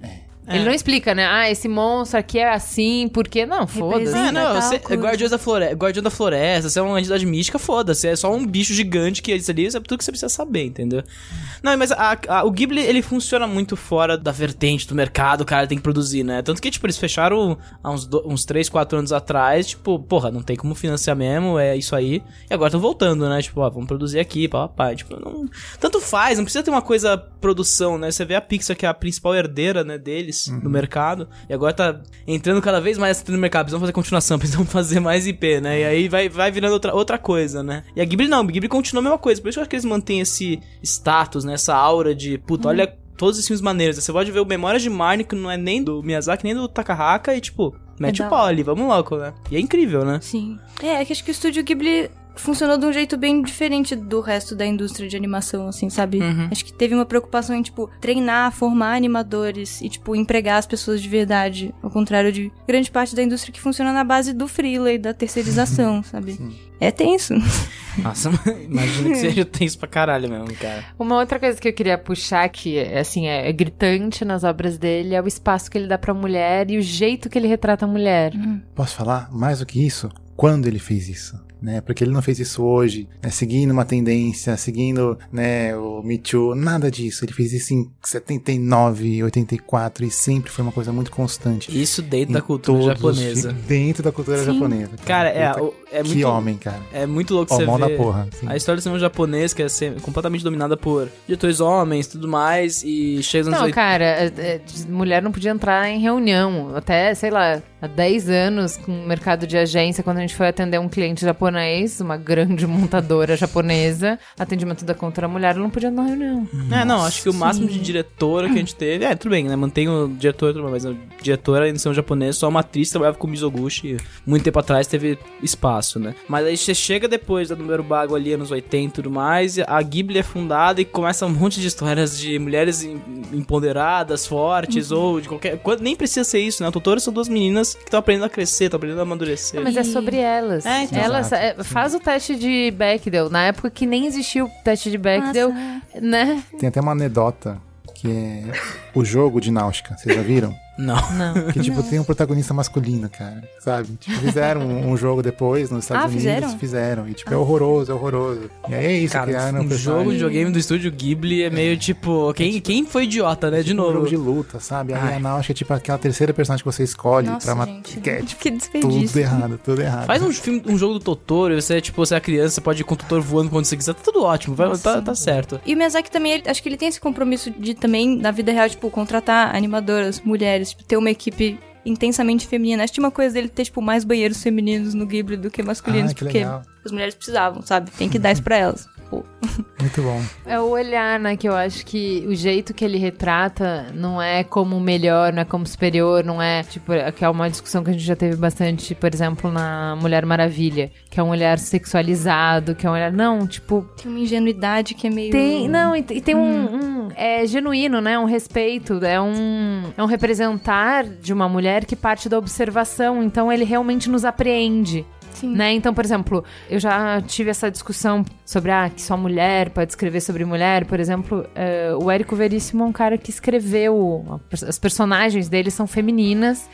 [SPEAKER 1] Ele não explica, né? Ah, esse monstro aqui é assim, por quê? Não, foda-se.
[SPEAKER 3] É, não, você é guardião da, floresta, guardião da floresta, você é uma entidade mística, foda-se. É só um bicho gigante que isso ali, isso é tudo que você precisa saber, entendeu? Não, mas a- a- o Ghibli, ele funciona muito fora da vertente do mercado, o cara tem que produzir, né? Tanto que, tipo, eles fecharam há uns, do, uns 3, 4 anos atrás, tipo, porra, não tem como financiar mesmo, é isso aí. E agora estão voltando, né? Tipo, ó, vamos produzir aqui, pá, pá, pá. Tipo, não... Tanto faz, não precisa ter uma coisa produção, né? Você vê a Pixar, que é a principal herdeira, né, deles, no mercado. E agora tá entrando cada vez mais no mercado. Precisam fazer continuação, precisam fazer mais IP, né? E aí vai, vai virando outra, outra coisa, né? E a Ghibli não, a Ghibli continua a mesma coisa. Por isso que eu acho que eles mantêm esse status, né? Essa aura de, puta, olha todos esses filmes maneiros. Você pode ver o Memórias de Marnie, que não é nem do Miyazaki, nem do Takahaka, e tipo, mete
[SPEAKER 4] da
[SPEAKER 3] o pau ali, vamos logo, né? E é incrível, né?
[SPEAKER 4] Sim. É, é que acho que o estúdio Ghibli funcionou de um jeito bem diferente do resto da indústria de animação, assim, sabe?
[SPEAKER 3] Uhum.
[SPEAKER 4] Acho que teve uma preocupação em, tipo, treinar, formar animadores e, tipo, empregar as pessoas de verdade. Ao contrário de grande parte da indústria que funciona na base do freela e da terceirização, sabe? É tenso.
[SPEAKER 3] Nossa, imagina que seja tenso pra caralho mesmo, cara.
[SPEAKER 1] Uma outra coisa que eu queria puxar, que assim, é, é gritante nas obras dele, é o espaço que ele dá pra mulher e o jeito que ele retrata a mulher.
[SPEAKER 2] Posso falar mais do que isso? Quando ele fez isso? Né? Porque ele não fez isso hoje, né? seguindo uma tendência, seguindo né, o Me Too, nada disso. Ele fez isso em 79, 84 e sempre foi uma coisa muito constante.
[SPEAKER 3] Isso dentro da cultura
[SPEAKER 2] todos
[SPEAKER 3] japonesa.
[SPEAKER 2] Dentro da cultura
[SPEAKER 4] Sim.
[SPEAKER 2] japonesa.
[SPEAKER 3] Cara, é,
[SPEAKER 2] Puta,
[SPEAKER 3] o- é
[SPEAKER 2] que
[SPEAKER 3] muito.
[SPEAKER 2] homem, cara.
[SPEAKER 3] É muito louco
[SPEAKER 2] Ó,
[SPEAKER 3] você
[SPEAKER 2] da
[SPEAKER 3] ver
[SPEAKER 2] porra. sim.
[SPEAKER 3] a história do cinema japonês, que é ser completamente dominada por diretores homens e tudo mais, e chega nos
[SPEAKER 1] Não,
[SPEAKER 3] anos 80.
[SPEAKER 1] cara, é- é, mulher não podia entrar em reunião. Até, sei lá, há 10 anos com o mercado de agência, quando a gente foi atender um cliente japonês, uma grande montadora japonesa, atendimento da contra a mulher, ela não podia na reunião.
[SPEAKER 3] É, não, acho que o máximo de diretora que a gente teve. É, tudo bem, né? Mantém o diretor, mas a diretora em cinema japonês, só uma atriz trabalhava com Mizoguchi. Muito tempo atrás teve espaço, né? Mas aí você chega depois da número bago ali, anos 80 e tudo mais, a Ghibli é fundada e começa um monte de histórias de mulheres em- empoderadas, fortes, ou de qualquer. Nem precisa ser isso, né? O Totoro são duas meninas que estão aprendendo a crescer, estão aprendendo a amadurecer.
[SPEAKER 1] Mas é sobre elas.
[SPEAKER 3] É, então.
[SPEAKER 1] elas é, faz o teste de Bechdel. Na época que nem existia o teste de Bechdel, né?
[SPEAKER 2] Tem até uma anedota que é o jogo de Náutica. Vocês já viram?
[SPEAKER 3] Não.
[SPEAKER 1] Não.
[SPEAKER 2] Que, tipo, tem um protagonista masculino, cara. Sabe? Tipo, fizeram um, um jogo depois nos Estados
[SPEAKER 4] Ah,
[SPEAKER 2] Unidos.
[SPEAKER 4] fizeram?
[SPEAKER 2] Fizeram. E, tipo, é horroroso, é horroroso. E aí é isso,
[SPEAKER 3] Cara,
[SPEAKER 2] criaram
[SPEAKER 3] um jogo de videogame do estúdio Ghibli é meio tipo. Quem, quem foi idiota, né? De
[SPEAKER 2] Um jogo
[SPEAKER 3] novo.
[SPEAKER 2] de luta, sabe? A Náutica é tipo aquela terceira personagem que você escolhe
[SPEAKER 4] Nossa,
[SPEAKER 2] pra matar. Que é, tipo,
[SPEAKER 4] Que
[SPEAKER 2] tudo
[SPEAKER 4] desperdício.
[SPEAKER 2] errado, tudo errado.
[SPEAKER 3] Faz um, filme, um jogo do Totoro, e você, tipo, você é criança, você pode ir com o Totoro voando quando você quiser, tá tudo ótimo, vai, tá, tá certo.
[SPEAKER 4] E o Miyazaki também, ele- acho que ele tem esse compromisso de também, na vida real, tipo, contratar animadoras, mulheres, tipo, ter uma equipe intensamente feminina. Acho que tinha uma coisa dele ter, tipo, mais banheiros femininos no Ghibli do que masculinos,
[SPEAKER 2] Ah, que
[SPEAKER 4] porque
[SPEAKER 2] legal.
[SPEAKER 4] as mulheres precisavam, sabe? Tem que dar isso pra elas. Pô.
[SPEAKER 2] Muito bom.
[SPEAKER 1] É o olhar, né? Que eu acho que o jeito que ele retrata não é como melhor, não é como superior, não é tipo. Que é uma discussão que a gente já teve bastante, por exemplo, na Mulher Maravilha, que é um olhar sexualizado, que é um olhar. Não, tipo.
[SPEAKER 4] Tem uma ingenuidade que é meio...
[SPEAKER 1] Tem. Não, e, e tem um, um- É genuíno, né? Um respeito. É um. É um representar de uma mulher que parte da observação. Então ele realmente nos apreende.
[SPEAKER 4] Sim.
[SPEAKER 1] Né? Então, por exemplo, eu já tive essa discussão sobre ah, que só mulher pode escrever sobre mulher. Por exemplo, eh, o Érico Veríssimo é um cara que escreveu. As personagens dele são femininas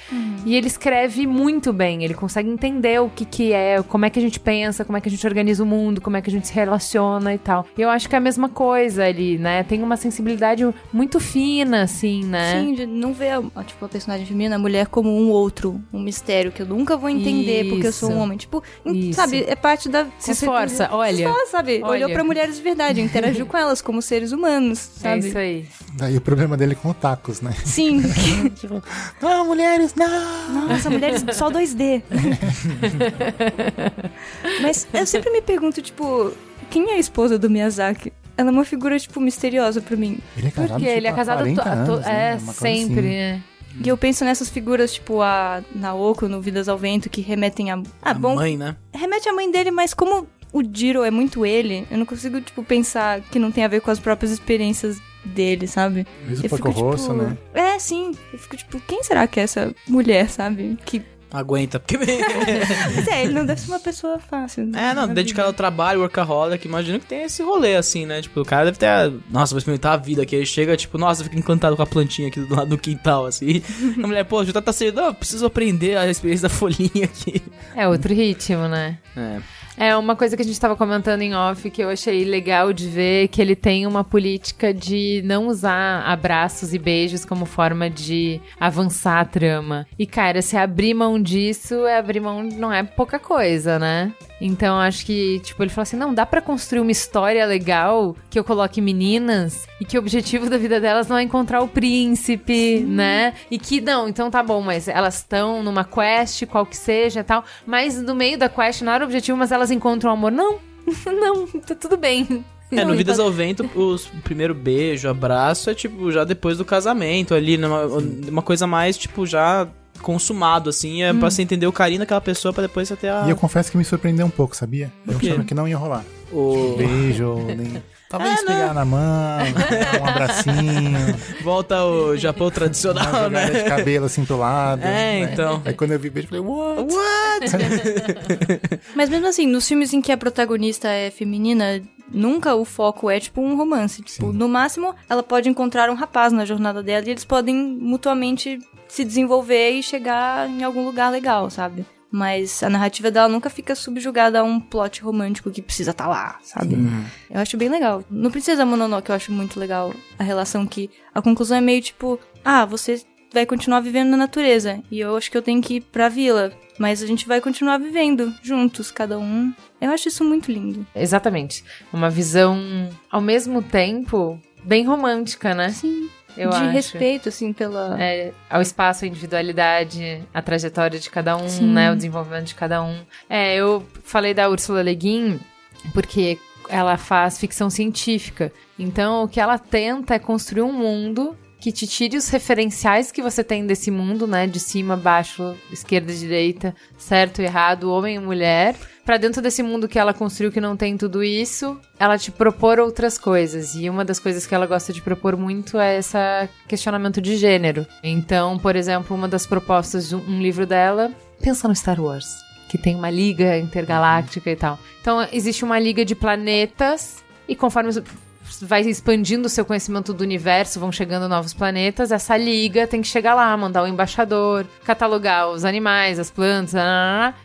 [SPEAKER 1] e ele escreve muito bem. Ele consegue entender o que, que é, como é que a gente pensa, como é que a gente organiza o mundo, como é que a gente se relaciona e tal. E eu acho que é a mesma coisa. Ele, né, tem uma sensibilidade muito fina, assim, né?
[SPEAKER 4] Sim, de não ver a, tipo, a personagem feminina, a mulher, como um outro, um mistério que eu nunca vou entender porque eu sou um
[SPEAKER 1] Isso.
[SPEAKER 4] homem. Tipo, em-
[SPEAKER 1] Isso.
[SPEAKER 4] sabe, é parte da.
[SPEAKER 1] Se esforça, olha.
[SPEAKER 4] Se esforça, sabe?
[SPEAKER 1] Olha.
[SPEAKER 4] Olhou pra mulheres de verdade, interagiu com elas como seres humanos,
[SPEAKER 1] É
[SPEAKER 4] sabe?
[SPEAKER 1] isso aí.
[SPEAKER 2] Daí o problema dele é com otakus, né?
[SPEAKER 4] Sim.
[SPEAKER 2] Tipo, não, mulheres, não!
[SPEAKER 4] Nossa, mulheres só 2D. Mas eu sempre me pergunto, tipo, quem é a esposa do Miyazaki? Ela é uma figura, tipo, misteriosa pra mim.
[SPEAKER 2] Ele é casado,
[SPEAKER 1] Porque
[SPEAKER 2] tipo,
[SPEAKER 1] ele é
[SPEAKER 2] há
[SPEAKER 1] casado
[SPEAKER 2] 40
[SPEAKER 1] to- to-
[SPEAKER 2] anos, né?
[SPEAKER 1] é
[SPEAKER 2] Uma coisa
[SPEAKER 1] sempre,
[SPEAKER 2] assim.
[SPEAKER 1] né?
[SPEAKER 4] E eu penso nessas figuras, tipo, a Naoko no Vidas ao Vento, que remetem a. Ah,
[SPEAKER 3] A
[SPEAKER 4] bom,
[SPEAKER 3] mãe, né?
[SPEAKER 4] remete à mãe dele, mas como o Jiro é muito ele, eu não consigo, tipo, pensar que não tem a ver com as próprias experiências dele, sabe?
[SPEAKER 2] Mesmo
[SPEAKER 4] Eu fico, tipo,
[SPEAKER 2] né?
[SPEAKER 4] É, sim. Eu fico, tipo, quem será que é essa mulher, sabe? Que.
[SPEAKER 3] Aguenta. Porque...
[SPEAKER 4] Mas é, ele não deve ser uma pessoa fácil. né?
[SPEAKER 3] É, não, dedicado ao trabalho, workaholic, imagino que tem esse rolê assim, né? Tipo, o cara deve ter. a- Nossa, vou experimentar a vida aqui. Ele chega, tipo, nossa, fica encantado com a plantinha aqui do lado do quintal, assim. A mulher, pô, já tá cedo, não, preciso aprender a experiência da folhinha aqui.
[SPEAKER 1] É outro ritmo, né?
[SPEAKER 3] É.
[SPEAKER 1] É uma coisa que a gente tava comentando em off que eu achei legal de ver que ele tem uma política de não usar abraços e beijos como forma de avançar a trama. E cara, se abrir mão disso, é abrir mão não é pouca coisa, né? Então acho que, tipo, ele falou assim: não, dá pra construir uma história legal que eu coloque meninas e que o objetivo da vida delas não é encontrar o príncipe, né? E que, não, então tá bom, mas elas estão numa quest, qual que seja tal, mas no meio da quest não era o objetivo, mas elas encontram o amor. Não, não, tá tudo bem.
[SPEAKER 3] É, no Vidas
[SPEAKER 4] então-
[SPEAKER 3] ao Vento, os- o primeiro beijo, abraço é tipo já depois do casamento ali, numa, uma coisa mais tipo já consumado assim, é pra você entender o carinho daquela pessoa pra depois você ter a
[SPEAKER 2] E eu confesso que me surpreendeu um pouco, sabia? Eu achava que não ia rolar.
[SPEAKER 3] o
[SPEAKER 2] Beijo, nem... Talvez
[SPEAKER 3] É,
[SPEAKER 2] pegar na mão, um abracinho,
[SPEAKER 3] volta ao Japão tradicional, né?
[SPEAKER 2] de cabelo assim pro lado.
[SPEAKER 3] É,
[SPEAKER 2] né?
[SPEAKER 3] então.
[SPEAKER 2] Aí quando eu vi beijo, eu falei, what?
[SPEAKER 4] Mas mesmo assim, nos filmes em que a protagonista é feminina, nunca o foco é, tipo, um romance. Tipo,
[SPEAKER 2] Sim.
[SPEAKER 4] no máximo, ela pode encontrar um rapaz na jornada dela e eles podem mutuamente se desenvolver e chegar em algum lugar legal, sabe? Mas a narrativa dela nunca fica subjugada a um plot romântico que precisa estar lá, sabe? Eu acho bem legal. No Princesa Mononoke eu acho muito legal a relação que a conclusão é meio tipo, ah, você vai continuar vivendo na natureza e eu acho que eu tenho que ir pra vila, mas a gente vai continuar vivendo juntos, cada um. Eu acho isso muito lindo.
[SPEAKER 1] Exatamente. Uma visão, ao mesmo tempo, bem romântica, né?
[SPEAKER 4] Sim.
[SPEAKER 1] Eu
[SPEAKER 4] de
[SPEAKER 1] acho.
[SPEAKER 4] respeito assim pela
[SPEAKER 1] É, ao espaço, a individualidade, a trajetória de cada um,
[SPEAKER 4] Sim.
[SPEAKER 1] né? O desenvolvimento de cada um. É, eu falei da Ursula Le Guin porque ela faz ficção científica. Então, o que ela tenta é construir um mundo que te tire os referenciais que você tem desse mundo, né? De cima, baixo, esquerda, direita, certo e errado, homem e mulher. Pra dentro desse mundo que ela construiu que não tem tudo isso, ela te propor outras coisas. E uma das coisas que ela gosta de propor muito é esse questionamento de gênero. Então, por exemplo, uma das propostas de um um livro dela, pensa no Star Wars, que tem uma liga intergaláctica e tal. Então, existe uma liga de planetas e conforme vai expandindo o seu conhecimento do universo, vão chegando novos planetas, essa liga tem que chegar lá, mandar o embaixador, catalogar os animais, as plantas,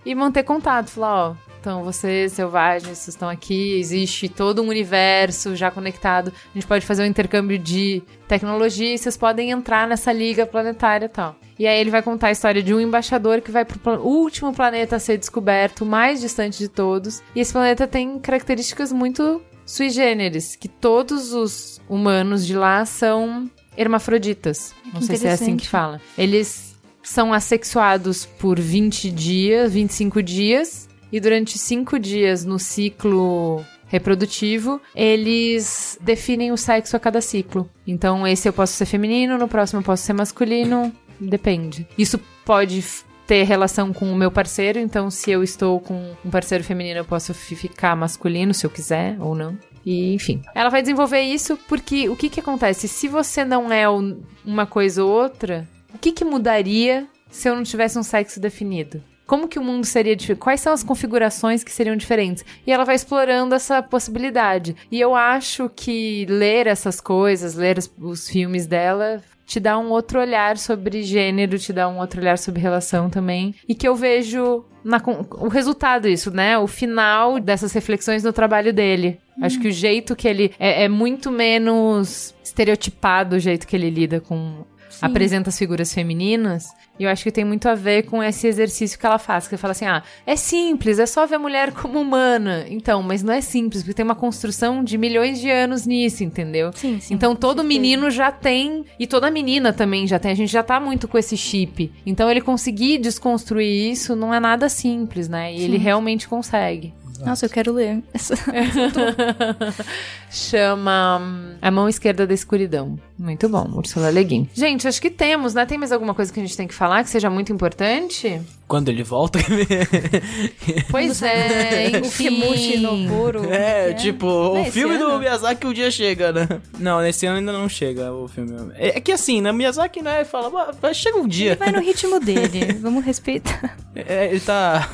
[SPEAKER 1] e manter contato. Falar, ó, então vocês, selvagens, vocês estão aqui, existe todo um universo já conectado, a gente pode fazer um intercâmbio de tecnologia e vocês podem entrar nessa liga planetária e tal. E aí ele vai contar a história de um embaixador que vai pro último planeta a ser descoberto, o mais distante de todos. E esse planeta tem características muito sui generis, que todos os humanos de lá são hermafroditas. Não sei se é assim que fala. Eles são assexuados por 20 dias, 25 dias, e durante 5 dias no ciclo reprodutivo, eles definem o sexo a cada ciclo. Então, esse eu posso ser feminino, no próximo eu posso ser masculino, depende. Isso pode ter relação com o meu parceiro, então se eu estou com um parceiro feminino, eu posso fi- ficar masculino se eu quiser ou não. E, enfim. Ela vai desenvolver isso porque o que que acontece? Se você não é um- uma coisa ou outra, o que que mudaria se eu não tivesse um sexo definido? Como que o mundo seria diferente, quais são as configurações que seriam diferentes. E ela vai explorando essa possibilidade. E eu acho que ler essas coisas, ler os, os filmes dela, te dá um outro olhar sobre gênero, te dá um outro olhar sobre relação também. E que eu vejo na, o resultado disso, né? O final dessas reflexões no trabalho dele. Acho que o jeito que ele. É, é muito menos estereotipado o jeito que ele lida com. Apresenta as figuras femininas. E eu acho que tem muito a ver com esse exercício que ela faz. Que ela fala assim: ah, é simples, é só ver a mulher como humana. Então, mas não é simples, porque tem uma construção de milhões de anos nisso, entendeu?
[SPEAKER 4] Sim, sim.
[SPEAKER 1] Então todo menino já tem, e toda menina também já tem, a gente já tá muito com esse chip. Então ele conseguir desconstruir isso não é nada simples, né? E ele realmente consegue.
[SPEAKER 4] Nossa, eu quero ler. Essa-
[SPEAKER 1] Chama hum, A Mão Esquerda da Escuridão. Muito bom, Ursula Le Guin. Gente, acho que temos, né? Tem mais alguma coisa que a gente tem que falar que seja muito importante?
[SPEAKER 3] Quando ele volta.
[SPEAKER 1] Pois é, enfim.
[SPEAKER 4] Noburo.
[SPEAKER 3] É,
[SPEAKER 4] que
[SPEAKER 3] tipo,
[SPEAKER 1] Não é
[SPEAKER 3] o filme do
[SPEAKER 1] ano?
[SPEAKER 3] Miyazaki um dia chega, né? Não, nesse ano ainda não chega o filme. É, é que assim, né? Miyazaki, né? Fala, "Ah, vai- chega um
[SPEAKER 4] Ele
[SPEAKER 3] dia.
[SPEAKER 4] vai no ritmo dele. Vamos respeitar.
[SPEAKER 3] É, ele tá.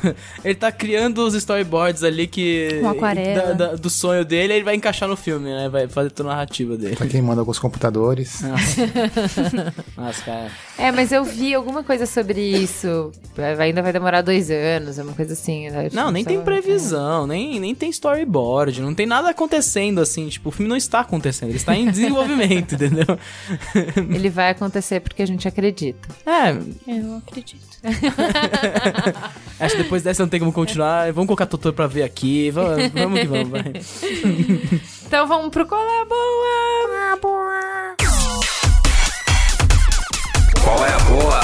[SPEAKER 3] Ele tá criando os storyboards ali que.
[SPEAKER 4] Com aquarela.
[SPEAKER 3] da- da- do sonho dele, ele vai encaixar no filme, né? Vai fazer toda a narrativa dele.
[SPEAKER 2] Pra quem manda alguns computadores.
[SPEAKER 3] Nossa, cara.
[SPEAKER 1] É, mas eu vi alguma coisa sobre isso. Ainda vai demorar dois anos, é uma coisa assim. né?
[SPEAKER 3] Não, nem tem
[SPEAKER 1] Só-
[SPEAKER 3] previsão, nem, nem tem storyboard, não tem nada acontecendo assim. Tipo, o filme não está acontecendo, ele está em desenvolvimento, entendeu?
[SPEAKER 1] Ele vai acontecer porque a gente acredita.
[SPEAKER 3] É,
[SPEAKER 4] Eu acredito.
[SPEAKER 3] acho que depois dessa não tem como continuar. Vamos colocar Totoro pra ver aqui. Vamos, vamos que vamos, vai.
[SPEAKER 1] Então vamos pro Qual é a Boa?
[SPEAKER 6] Qual é a boa?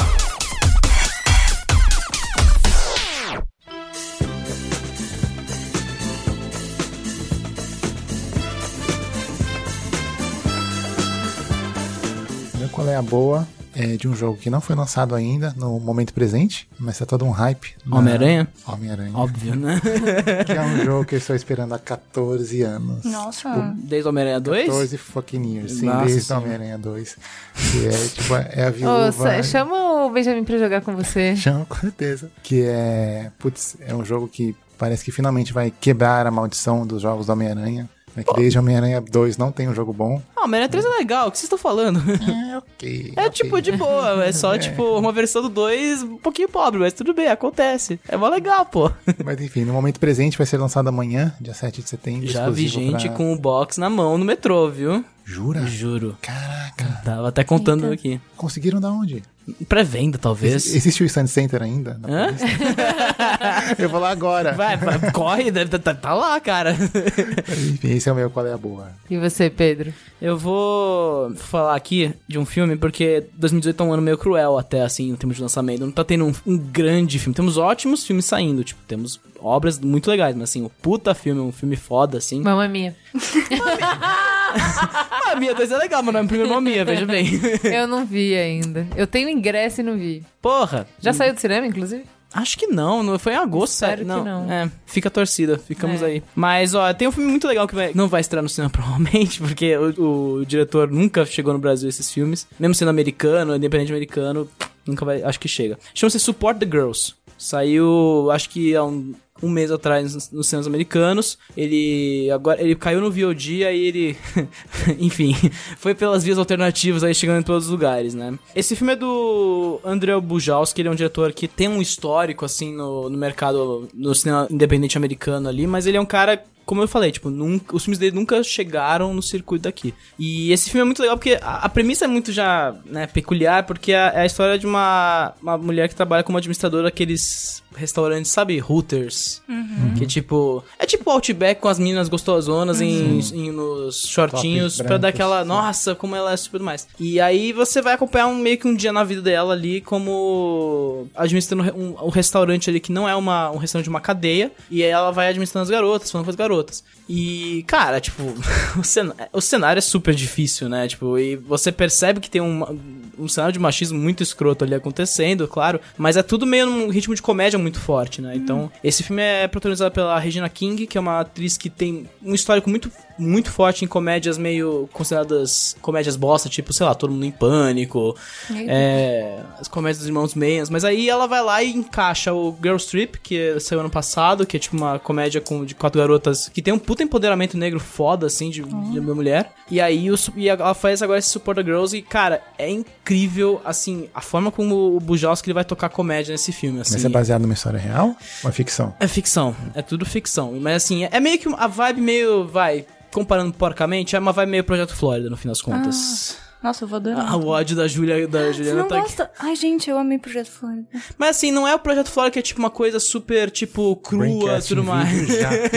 [SPEAKER 2] Qual é a boa? É de um jogo que não foi lançado ainda no momento presente, mas tá todo um hype. na-
[SPEAKER 3] Homem-Aranha?
[SPEAKER 2] Homem-Aranha.
[SPEAKER 3] Óbvio, né?
[SPEAKER 2] Que é um jogo que eu estou esperando há 14 anos.
[SPEAKER 4] Nossa.
[SPEAKER 3] Desde o Homem-Aranha 2?
[SPEAKER 2] 14 fucking years. Sim,
[SPEAKER 3] Nossa
[SPEAKER 2] desde. Homem-Aranha 2. Que é, tipo, é a viúva...
[SPEAKER 1] sa- chama o Benjamin pra jogar com você.
[SPEAKER 2] Chama, com certeza. Que é. Putz, é um jogo que parece que finalmente vai quebrar a maldição dos jogos do Homem-Aranha. É que desde Homem-Aranha 2 não tem um jogo bom.
[SPEAKER 3] Ah, Homem-Aranha 3 é legal, o que vocês estão falando?
[SPEAKER 2] É ok.
[SPEAKER 3] É
[SPEAKER 2] ok.
[SPEAKER 3] tipo de boa, é só tipo uma versão do 2 um pouquinho pobre, mas tudo bem, acontece. É mó legal, pô.
[SPEAKER 2] Mas enfim, no momento presente vai ser lançado amanhã, dia 7 de setembro.
[SPEAKER 3] Já vi gente
[SPEAKER 2] pra-
[SPEAKER 3] com o box na mão no metrô, viu?
[SPEAKER 2] Jura?
[SPEAKER 3] Juro.
[SPEAKER 2] Caraca.
[SPEAKER 3] Tava até contando
[SPEAKER 4] Eita.
[SPEAKER 3] aqui.
[SPEAKER 2] Conseguiram da onde?
[SPEAKER 3] Pré-venda, talvez.
[SPEAKER 2] Ex- Existe o Stand Center ainda? Eu vou lá agora.
[SPEAKER 3] Vai, vai, corre, deve tá, tá lá, cara.
[SPEAKER 2] Enfim, esse é o meu qual é a boa.
[SPEAKER 1] E você, Pedro?
[SPEAKER 3] Eu vou falar aqui de um filme, porque 2018 é um ano meio cruel até, assim, em termos de lançamento. Não tá tendo um, um grande filme. Temos ótimos filmes saindo, tipo, temos obras muito legais, mas assim, o puta filme, um filme foda, assim.
[SPEAKER 1] Mamma Mia.
[SPEAKER 3] Ah, a Mia 2 é legal, mas não é o primeiro nome Mia, veja bem.
[SPEAKER 1] Eu não vi ainda. Eu tenho ingresso e não vi.
[SPEAKER 3] Porra.
[SPEAKER 1] Já saiu do cinema, inclusive?
[SPEAKER 3] Acho que não, não foi em agosto, sério.
[SPEAKER 1] que não.
[SPEAKER 3] É, fica a torcida, ficamos
[SPEAKER 1] É.
[SPEAKER 3] aí. Mas, ó, tem um filme muito legal que vai- não vai estrear no cinema, provavelmente, porque o, o diretor nunca chegou no Brasil esses filmes. Mesmo sendo americano, independente americano, nunca vai, acho que chega. Chama-se Support the Girls. Saiu, acho que há um, um mês atrás nos, cinemas americanos. Ele agora ele caiu no VOD aí ele, enfim, foi pelas vias alternativas aí chegando em todos os lugares, né? Esse filme é do André Bujalski, ele é um diretor que tem um histórico assim no, no mercado no cinema independente americano ali, mas ele é um cara como eu falei, tipo, nunca, os filmes dele nunca chegaram no circuito daqui. E esse filme é muito legal porque a, a premissa é muito já né, peculiar, porque é, é a história de uma, uma mulher que trabalha como administradora daqueles restaurantes, sabe? Hooters. Que tipo. É tipo Outback com as meninas gostosonas em, em- nos shortinhos
[SPEAKER 2] Tops
[SPEAKER 3] pra dar
[SPEAKER 2] brancos,
[SPEAKER 3] aquela.
[SPEAKER 2] sim.
[SPEAKER 3] Nossa, como ela é super mais. E aí você vai acompanhar um, meio que um dia na vida dela ali, como administrando um, um restaurante ali que não é uma, um restaurante de uma cadeia. E aí ela vai administrando as garotas, falando com as garotas. E, cara, tipo, o, cen- o cenário é super difícil, né? Tipo, e você percebe que tem uma, um cenário de machismo muito escroto ali acontecendo, claro, mas é tudo meio num ritmo de comédia muito forte, né? Então, esse filme é protagonizado pela Regina King, que é uma atriz que tem um histórico muito muito forte em comédias meio consideradas comédias bosta, tipo, sei lá, Todo Mundo em Pânico, é, as comédias dos Irmãos Meias, mas aí ela vai lá e encaixa o Girl Trip, que saiu ano passado, que é tipo uma comédia com, de quatro garotas que tem um puta empoderamento negro foda, assim, de, de uma mulher. E aí o, e ela faz agora esse Support the Girls e, cara, é incrível, assim, a forma como o Bujalski ele vai tocar comédia nesse filme, assim.
[SPEAKER 2] Mas é baseado numa história real ou é ficção?
[SPEAKER 3] É ficção, é tudo ficção. Mas assim, é meio que a vibe meio, vai, comparando porcamente, é uma vibe meio Projeto Flórida, no fim das contas.
[SPEAKER 4] Nossa, eu vou adorar.
[SPEAKER 3] Ah, o ódio da Júlia da Juliana tá aqui.
[SPEAKER 4] gosta? Ai, gente, eu amei Projeto Flórida.
[SPEAKER 3] Mas assim, não é o Projeto Flórida que é tipo uma coisa super, tipo, crua e tudo mais.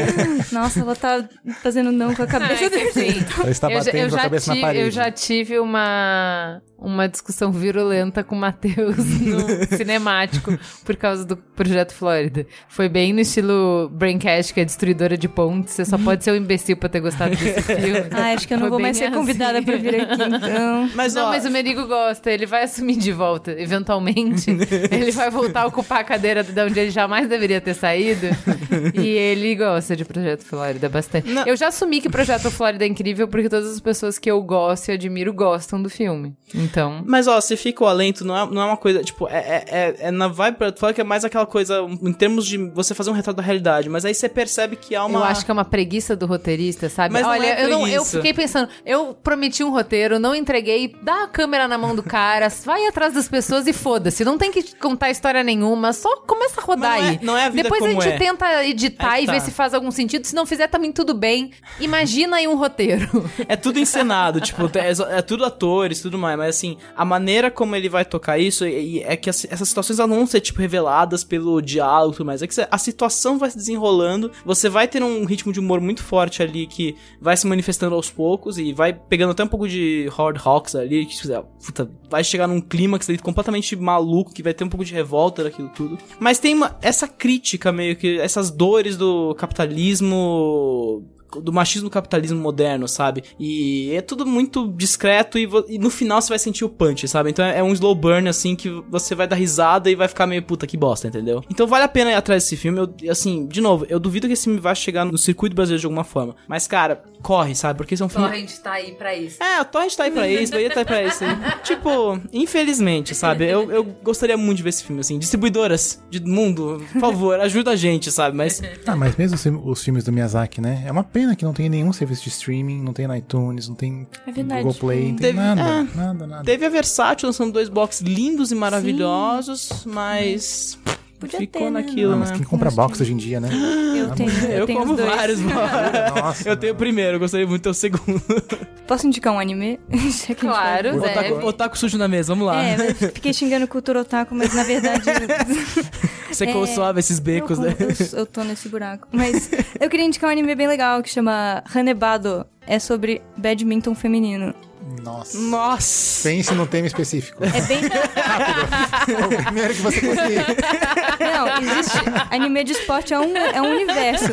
[SPEAKER 4] Nossa, ela tá fazendo não com a cabeça
[SPEAKER 1] Ah.
[SPEAKER 2] Ela está
[SPEAKER 1] Eu já,
[SPEAKER 2] batendo
[SPEAKER 1] eu
[SPEAKER 2] com a
[SPEAKER 1] já
[SPEAKER 2] cabeça na
[SPEAKER 1] tive,
[SPEAKER 2] parede.
[SPEAKER 1] eu já tive uma, uma discussão virulenta com o Matheus no cinemático por causa do Projeto Flórida. Foi bem no estilo Braincast, que é destruidora de pontes. Você só pode ser um imbecil pra ter gostado desse filme.
[SPEAKER 4] Ai, acho que eu não
[SPEAKER 1] Foi
[SPEAKER 4] vou mais ser convidada
[SPEAKER 1] assim.
[SPEAKER 4] pra vir aqui, então.
[SPEAKER 3] Mas,
[SPEAKER 1] não,
[SPEAKER 3] ó,
[SPEAKER 1] mas o Merigo gosta, ele vai assumir de volta, eventualmente. ele vai voltar a ocupar a cadeira de onde ele jamais deveria ter saído. e ele gosta de Projeto Flórida bastante.
[SPEAKER 3] Não.
[SPEAKER 1] Eu já assumi que Projeto Flórida é incrível porque todas as pessoas que eu gosto e admiro gostam do filme. Então.
[SPEAKER 3] Mas ó, se fica o alento, não é, não é uma coisa, tipo, é, é, é, é na vibe Flórida que é mais aquela coisa, em termos de você fazer um retrato da realidade, mas aí você percebe que há uma...
[SPEAKER 1] Eu acho que é uma preguiça do roteirista, sabe?
[SPEAKER 3] Mas
[SPEAKER 1] Olha,
[SPEAKER 3] é
[SPEAKER 1] eu, não, eu fiquei pensando, eu prometi um roteiro, não entreguei, dá a câmera na mão do cara, vai atrás das pessoas e foda-se. Não tem que contar história nenhuma, só começa a rodar
[SPEAKER 3] não é-
[SPEAKER 1] aí.
[SPEAKER 3] não é a vida
[SPEAKER 1] Depois a gente
[SPEAKER 3] é.
[SPEAKER 1] tenta editar e ver
[SPEAKER 3] tá.
[SPEAKER 1] se faz algum sentido. Se não fizer, também tudo bem. Imagina aí um roteiro.
[SPEAKER 3] É tudo encenado, tipo, é, é tudo atores, tudo mais, mas assim, a maneira como ele vai tocar isso e- e é que as- essas situações não vão ser, tipo, reveladas pelo diálogo e tudo mais. É que a situação vai se desenrolando, você vai ter um ritmo de humor muito forte ali que vai se manifestando aos poucos e vai pegando até um pouco de Hard Hawks ali, que tipo, puta, vai chegar num clímax ali completamente maluco, que vai ter um pouco de revolta daquilo tudo. Mas tem uma, essa crítica meio que, essas dores do capitalismo do machismo capitalismo moderno, sabe? E é tudo muito discreto e, e no final você vai sentir o punch, sabe? Então é, é um slow burn, assim, que você vai dar risada e vai ficar meio puta que bosta, entendeu? Então vale a pena ir atrás desse filme. Eu, assim, de novo, eu duvido que esse filme vá chegar no circuito brasileiro de alguma forma. Mas, cara, corre, sabe? Porque esse é um filme.
[SPEAKER 1] tá aí pra isso.
[SPEAKER 3] É, a Torrent tá aí pra isso, Bahia tá aí pra isso. tipo, infelizmente, sabe? Eu, eu gostaria muito de ver esse filme, assim. Distribuidoras de mundo, por favor, ajuda a gente, sabe? Mas
[SPEAKER 2] Ah, mas mesmo os, fi- os filmes do Miyazaki, né? É uma pena que não tem nenhum serviço de streaming, não tem iTunes, não tem
[SPEAKER 4] É verdade.
[SPEAKER 2] Google Play, não tem
[SPEAKER 3] Teve-
[SPEAKER 2] nada,
[SPEAKER 3] é.
[SPEAKER 2] nada, nada.
[SPEAKER 3] Teve a Versátil lançando dois box lindos e maravilhosos, mas
[SPEAKER 4] Podia
[SPEAKER 3] ficou
[SPEAKER 4] ter, né?
[SPEAKER 3] naquilo,
[SPEAKER 2] Ah, mas
[SPEAKER 3] né?
[SPEAKER 2] quem compra box hoje em dia, né?
[SPEAKER 4] Eu tenho, eu,
[SPEAKER 3] Eu
[SPEAKER 4] tenho
[SPEAKER 3] como
[SPEAKER 4] os dois.
[SPEAKER 3] vários box.
[SPEAKER 2] Nossa.
[SPEAKER 3] Eu tenho o primeiro, eu gostaria muito de ter o segundo.
[SPEAKER 4] Posso indicar um anime? Já que a gente
[SPEAKER 1] Claro, deve.
[SPEAKER 3] Otaku, otaku sujo na mesa, vamos lá.
[SPEAKER 4] É, mas fiquei xingando cultura otaku, mas na verdade.
[SPEAKER 3] Você
[SPEAKER 4] é,
[SPEAKER 3] suave esses becos,
[SPEAKER 4] eu,
[SPEAKER 3] né?
[SPEAKER 4] eu, eu tô nesse buraco. Mas eu queria indicar um anime bem legal que chama Hanebado. É sobre badminton feminino.
[SPEAKER 2] Nossa.
[SPEAKER 3] Nossa!
[SPEAKER 2] Pense num tema específico.
[SPEAKER 4] É bem.
[SPEAKER 2] o primeiro que você conseguir.
[SPEAKER 4] Não, existe. Anime de esporte é um, é um universo.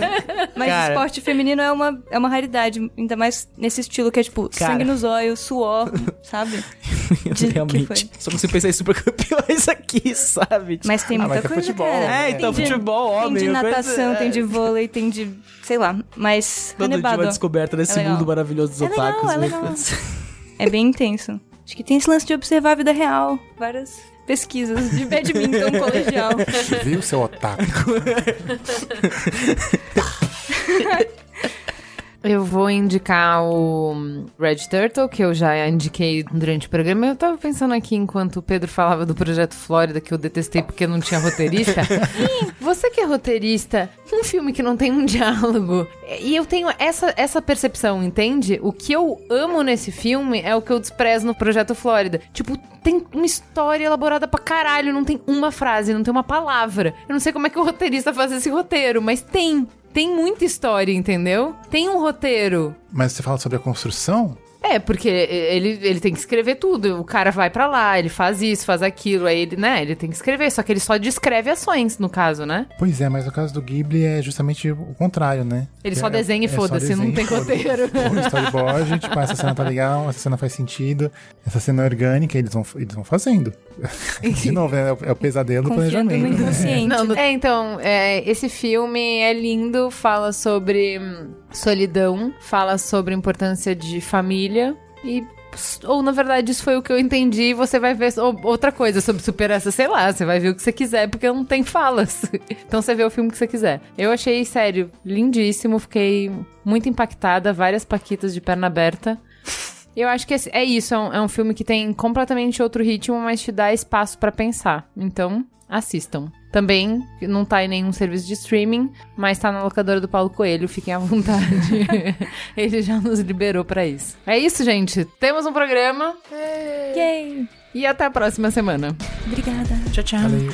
[SPEAKER 4] Mas
[SPEAKER 3] Cara.
[SPEAKER 4] esporte feminino é uma, é uma raridade. Ainda mais nesse estilo que é tipo
[SPEAKER 3] Cara.
[SPEAKER 4] sangue nos olhos, suor, sabe? De-
[SPEAKER 3] Realmente. Só consigo pensar em super campeões aqui, sabe?
[SPEAKER 4] Mas tem
[SPEAKER 2] Ah,
[SPEAKER 4] muita
[SPEAKER 2] mas é
[SPEAKER 4] coisa,
[SPEAKER 2] futebol,
[SPEAKER 4] cara.
[SPEAKER 2] né?
[SPEAKER 3] É, então,
[SPEAKER 4] Tem de-
[SPEAKER 3] futebol,
[SPEAKER 4] Tem
[SPEAKER 3] homem.
[SPEAKER 4] de
[SPEAKER 3] coisa-
[SPEAKER 4] natação,
[SPEAKER 3] é.
[SPEAKER 4] tem de vôlei, tem de. sei lá. Mas
[SPEAKER 3] Todo dia uma descoberta desse
[SPEAKER 4] É legal.
[SPEAKER 3] mundo maravilhoso dos
[SPEAKER 4] É legal,
[SPEAKER 3] otakus.
[SPEAKER 4] é
[SPEAKER 3] né?
[SPEAKER 4] legal. é bem intenso. Acho que tem esse lance de observar a vida real. Várias pesquisas de badminton colegial.
[SPEAKER 2] Viu, seu otaku?
[SPEAKER 1] Vou indicar o Red Turtle, que eu já indiquei durante o programa. Eu tava pensando aqui enquanto o Pedro falava do Projeto Flórida, que eu detestei porque não tinha roteirista. Você que é roteirista, um filme que não tem um diálogo. E eu tenho essa, essa percepção, entende? O que eu amo nesse filme é o que eu desprezo no Projeto Flórida. Tipo, tem uma história elaborada pra caralho, não tem uma frase, não tem uma palavra. Eu não sei como é que o roteirista faz esse roteiro, mas tem. Tem muita história, entendeu? Tem um roteiro.
[SPEAKER 2] Mas você fala sobre a construção?
[SPEAKER 1] É, porque ele, ele tem que escrever tudo. O cara vai pra lá, ele faz isso, faz aquilo. Aí ele, né, ele tem que escrever. Só que ele só descreve ações, no caso, né?
[SPEAKER 2] Pois é, mas no caso do Ghibli é justamente o contrário, né?
[SPEAKER 1] Ele só
[SPEAKER 2] É-
[SPEAKER 1] desenha e
[SPEAKER 2] é
[SPEAKER 1] foda-se, não
[SPEAKER 2] desenho e
[SPEAKER 1] tem roteiro.
[SPEAKER 2] O storyboard, tipo, essa cena tá legal, essa cena faz sentido, essa cena é orgânica, eles vão, eles vão fazendo. De novo, é, o- é o pesadelo do
[SPEAKER 4] no
[SPEAKER 2] planejamento. né?
[SPEAKER 1] Não,
[SPEAKER 4] né?
[SPEAKER 1] é, então, é, esse filme é lindo, fala sobre hum, solidão, fala sobre a importância de família e. Ou, na verdade, isso foi o que eu entendi. e Você vai ver ou- outra coisa sobre superança, sei lá. Você vai ver o que você quiser, porque não tem falas. Então você vê o filme que você quiser. Eu achei, sério, lindíssimo. Fiquei muito impactada. Várias paquitas de perna aberta. Eu acho que é isso, é um, é um filme que tem completamente outro ritmo, mas te dá espaço pra pensar. Então, assistam. Também não tá em nenhum serviço de streaming, mas tá na locadora do Paulo Coelho, fiquem à vontade. Ele já nos liberou pra isso. É isso, gente. Temos um programa
[SPEAKER 4] Yay!
[SPEAKER 1] e até a próxima semana.
[SPEAKER 4] Obrigada.
[SPEAKER 3] Tchau, tchau.
[SPEAKER 2] Valeu.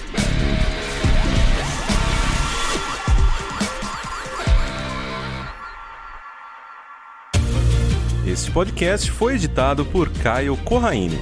[SPEAKER 7] Este podcast foi editado por Caio Corraine.